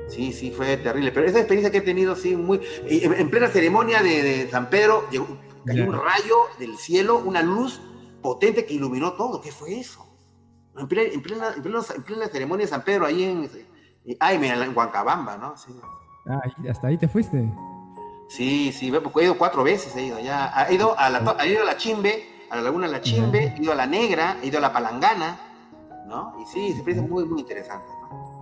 Sí, sí, fue terrible. Pero esa experiencia que he tenido, sí, muy. En plena ceremonia de, de San Pedro, llegó, cayó un rayo del cielo, una luz potente que iluminó todo. ¿Qué fue eso? En plena, en plena, en plena, en plena ceremonia de San Pedro, ahí en, ay, en Huancabamba, ¿no? Sí. Ah, hasta ahí te fuiste. Sí, sí, porque he ido cuatro veces, he ido ya. He ido a la, he ido a la Chimbe, a la Laguna La Chimbe, he ido a la Negra, he ido a la Palangana, ¿no? Y sí, se parece muy, muy interesante, ¿no?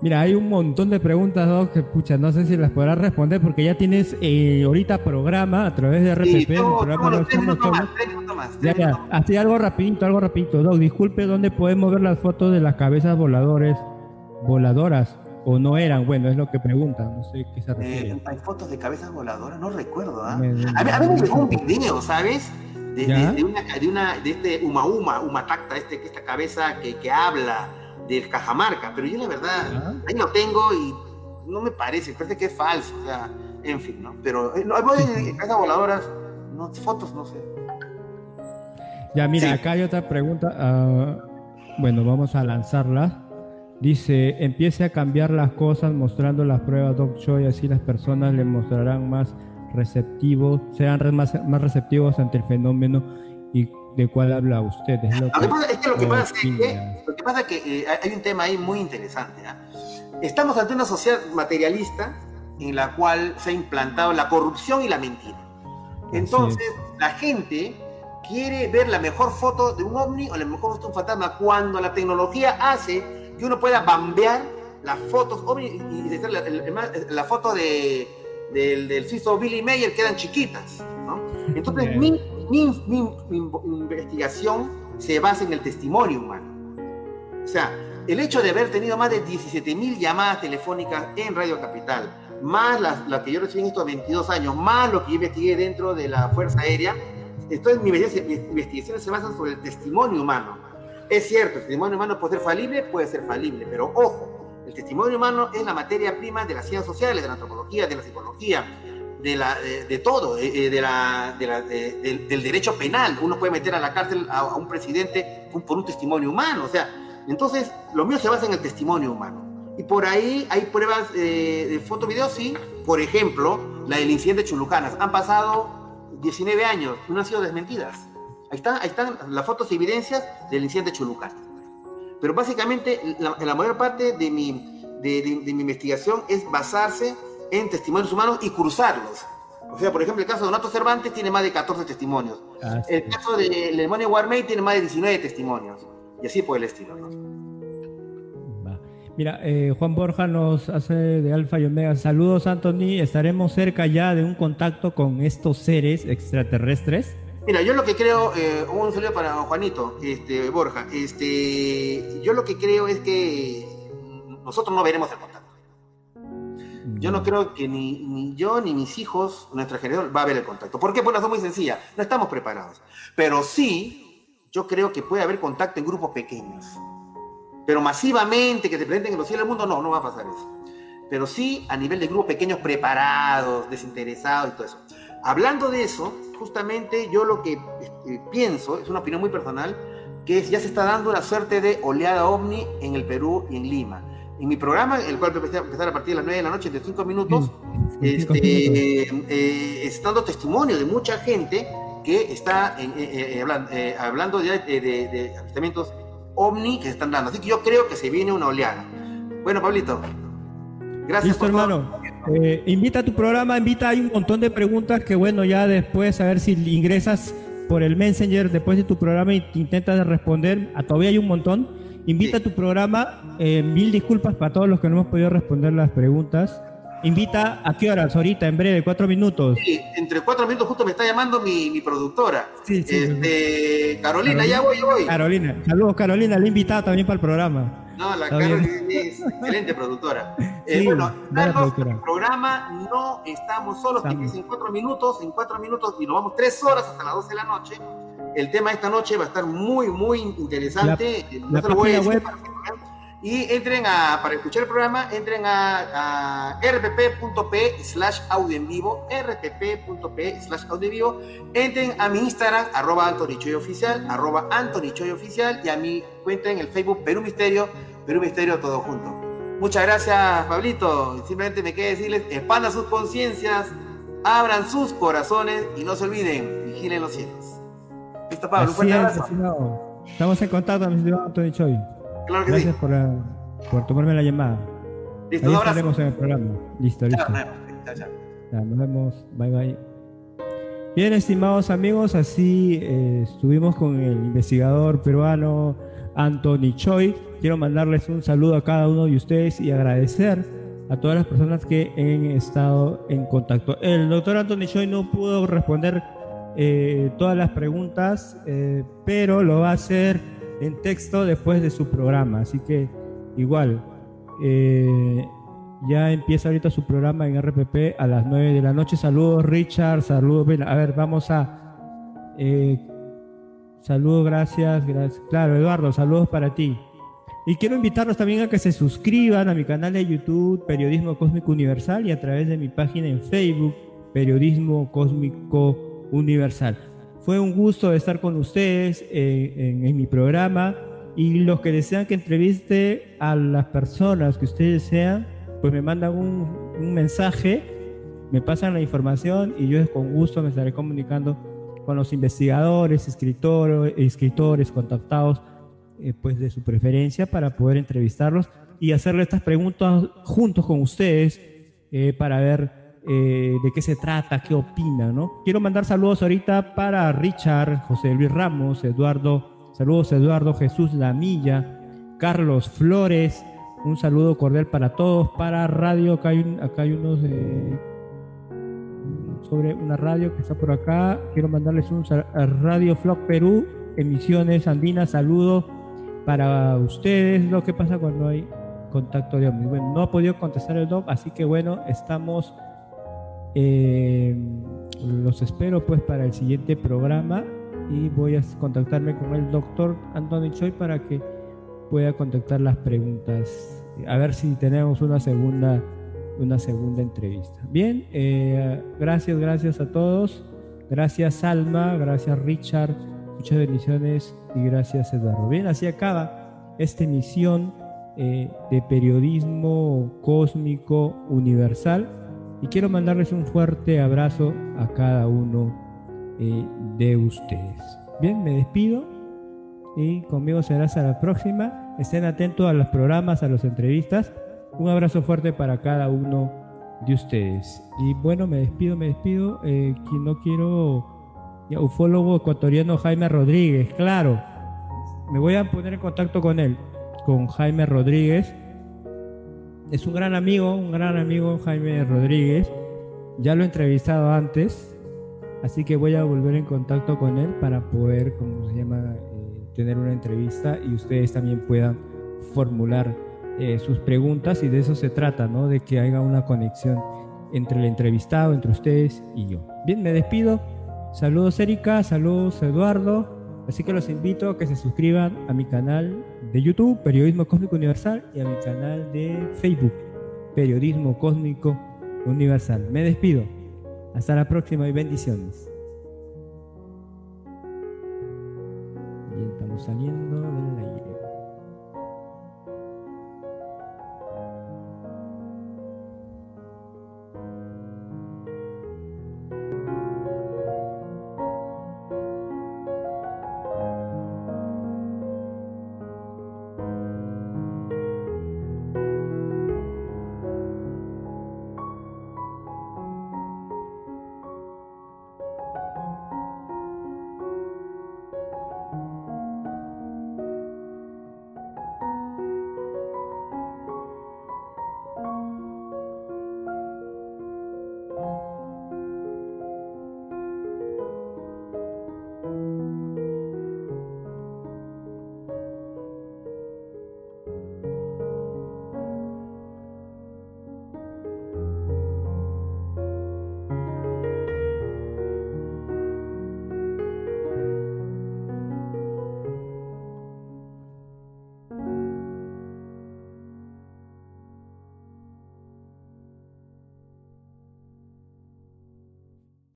Mira, hay un montón de preguntas, Doc, que pucha, no sé si las podrás responder porque ya tienes eh, ahorita programa a través de RPP. Sí, programa ya, ya, así algo rapidito, algo rapidito. Doc, disculpe, ¿dónde podemos ver las fotos de las cabezas voladores, voladoras? ¿O no eran? Bueno, es lo que preguntan, no sé qué se refiere. Eh, ¿Hay fotos de cabezas voladoras? No recuerdo, ¿ah? A, mí, a mí me llegó un video, ¿sabes? De, de, una, de, una, de este Uma Uma, Uma Tacta, este, esta cabeza que, que habla del Cajamarca, pero yo la verdad, ahí lo tengo y no me parece, parece que es falso, o sea, en fin, ¿no? Pero eh, no, hay casas voladoras, no, fotos, no sé. Ya, mira, acá hay otra pregunta, ah, bueno, vamos a lanzarla. Dice, empiece a cambiar las cosas mostrando las pruebas Doc y así las personas le mostrarán más receptivos, serán más, más receptivos ante el fenómeno y de cuál habla usted. Es lo, que, pasa, es que lo que pasa es que, lo que, pasa que eh, hay un tema ahí muy interesante. ¿ah? Estamos ante una sociedad materialista en la cual se ha implantado la corrupción y la mentira. Entonces, la gente quiere ver la mejor foto de un ovni o la mejor foto de un fantasma cuando la tecnología hace que uno pueda bambear las fotos ovni y, la, la, foto de, del, del suizo Billy Mayer quedan chiquitas. ¿no? Entonces, mi, mi, investigación se basa en el testimonio humano. O sea, el hecho de haber tenido más de 17.000 llamadas telefónicas en Radio Capital, más las, que yo recibí en estos 22 años, más lo que yo investigué dentro de la Fuerza Aérea, entonces mi investigación se basa sobre el testimonio humano. Es cierto, el testimonio humano puede ser falible, puede ser falible, pero ojo, el testimonio humano es la materia prima de las ciencias sociales, de la antropología, de la psicología, de, la, de, todo, eh, eh, de la, del derecho penal. Uno puede meter a la cárcel a, un presidente por un testimonio humano. O sea, entonces lo mío se basa en el testimonio humano. Y por ahí hay pruebas eh, de foto, video, sí. Por ejemplo, la del incidente de Chulucanas. Han pasado 19 años, no han sido desmentidas. Ahí están, ahí están las fotos y evidencias del incidente de Chulucanas. Pero básicamente la, la mayor parte de mi, de, de mi investigación es basarse en testimonios humanos y cruzarlos. O sea, por ejemplo, el caso de Donato Cervantes tiene más de 14 testimonios. Ah, el caso del demonio Warmay tiene más de 19 testimonios. Y así por el estilo. Mira, eh, Juan Borja nos hace de Alfa y Omega. Saludos, Anthony. ¿Estaremos cerca ya de un contacto con estos seres extraterrestres? Mira, yo lo que creo, eh, un saludo para Juanito, este, Borja. Este, yo lo que creo es que nosotros no veremos el contacto. Yo no creo que ni, yo ni mis hijos, nuestra generación, va a haber el contacto. ¿Por qué? Por una razón muy sencilla. No estamos preparados. Pero sí, yo creo que puede haber contacto en grupos pequeños. Pero masivamente, que te presenten en los cielos del mundo, no, no va a pasar eso. Pero sí a nivel de grupos pequeños preparados, desinteresados y todo eso. Hablando de eso, justamente yo lo que este, pienso, es una opinión muy personal, que ya se está dando una suerte de oleada ovni en el Perú y en Lima en mi programa, el cual empezar a partir de las 9 de la noche, de 5 minutos, este, eh, está dando testimonio de mucha gente que está eh, eh, hablando, de, de, avistamientos ovni que se están dando. Así que yo creo que se viene una oleada. Bueno, Pablito, gracias por hermano. invita a tu programa, invita, hay un montón de preguntas que bueno, ya después a ver si ingresas por el Messenger después de tu programa y intentas responder, a todavía hay un montón Invita a tu programa. Eh, mil disculpas para todos los que no hemos podido responder las preguntas. Invita a qué horas, ahorita, en breve, cuatro minutos. Sí, entre cuatro minutos justo me está llamando mi, productora. Sí, sí, este, Carolina, ya voy, voy. Carolina, saludos Carolina, la he invitado también para el programa. No, la Carolina es excelente productora. Eh, bueno, en el programa no estamos solos, que en cuatro minutos, en cuatro minutos, y nos vamos tres horas hasta las doce de la noche el tema de esta noche va a estar muy, muy interesante. Y entren a, para escuchar el programa, entren a, a rpp.p slash audio en vivo, rpp.p slash audio en vivo. Entren a mi Instagram, arroba Anthony Oficial, arroba Anthony Oficial, y a mi cuenta en el Facebook Perú Misterio, Perú Misterio todo junto. Muchas gracias, Pablito. Simplemente me queda decirles, expandan sus conciencias, abran sus corazones y no se olviden, vigilen los cielos. Listo, Pablo, Estamos en contacto, mi estimado. Claro que Gracias por, uh, por, tomarme la llamada. Listo, Ahí estaremos en el programa. Listo, listo. Chao, chao. Ya, nos vemos. Bye, bye. Bien, estimados amigos, así eh, estuvimos con el investigador peruano Anthony Choi. Quiero mandarles un saludo a cada uno de ustedes y agradecer a todas las personas que han estado en contacto. El doctor Anthony Choi no pudo responder eh, todas las preguntas, eh, pero lo va a hacer en texto después de su programa. Así que igual, eh, ya empieza ahorita su programa en RPP a las 9 de la noche. Saludos Richard, saludos. A ver, vamos a... saludos, gracias, gracias. Claro, Eduardo, saludos para ti. Y quiero invitarlos también a que se suscriban a mi canal de YouTube, Periodismo Cósmico Universal, y a través de mi página en Facebook, Periodismo Cósmico Universal. Fue un gusto estar con ustedes en, mi programa y los que desean que entreviste a las personas que ustedes desean, pues me mandan un, un mensaje, me pasan la información y yo con gusto me estaré comunicando con los investigadores, escritores, escritores contactados eh, pues de su preferencia para poder entrevistarlos y hacerle estas preguntas juntos con ustedes eh, para ver eh, de qué se trata, qué opina, ¿no? Quiero mandar saludos ahorita para Richard, José Luis Ramos, Eduardo, saludos Eduardo Jesús Lamilla, Carlos Flores, un saludo cordial para todos, para radio, acá hay, acá hay unos sobre una radio que está por acá, quiero mandarles un Radio Flock Perú, emisiones andinas, saludos para ustedes lo que pasa cuando hay contacto de Omni. Bueno, no ha podido contestar el doc, así que bueno, estamos, eh, los espero pues para el siguiente programa y voy a contactarme con el doctor Anthony Choi para que pueda contactar las preguntas. A ver si tenemos una segunda, una segunda entrevista. Bien, eh, gracias, gracias a todos. Gracias Alma, gracias Richard Muchas bendiciones y gracias Eduardo. Bien, así acaba esta emisión eh, de periodismo cósmico universal y quiero mandarles un fuerte abrazo a cada uno eh, de ustedes. Bien, me despido y conmigo será hasta la próxima. Estén atentos a los programas, a las entrevistas. Un abrazo fuerte para cada uno de ustedes. Y bueno, me despido, me despido. Eh, no quiero ufólogo ecuatoriano Jaime Rodríguez, claro. Me voy a poner en contacto con él, con Jaime Rodríguez. Es un gran amigo, un gran amigo Jaime Rodríguez. Ya lo he entrevistado antes, así que voy a volver en contacto con él para poder, como se llama, eh, tener una entrevista y ustedes también puedan formular eh, sus preguntas y de eso se trata, ¿no? De que haya una conexión entre el entrevistado, entre ustedes y yo. Bien, me despido. Saludos Erika, saludos Eduardo. Así que los invito a que se suscriban a mi canal de YouTube, Periodismo Cósmico Universal, y a mi canal de Facebook, Periodismo Cósmico Universal. Me despido. Hasta la próxima y bendiciones. Bien, estamos saliendo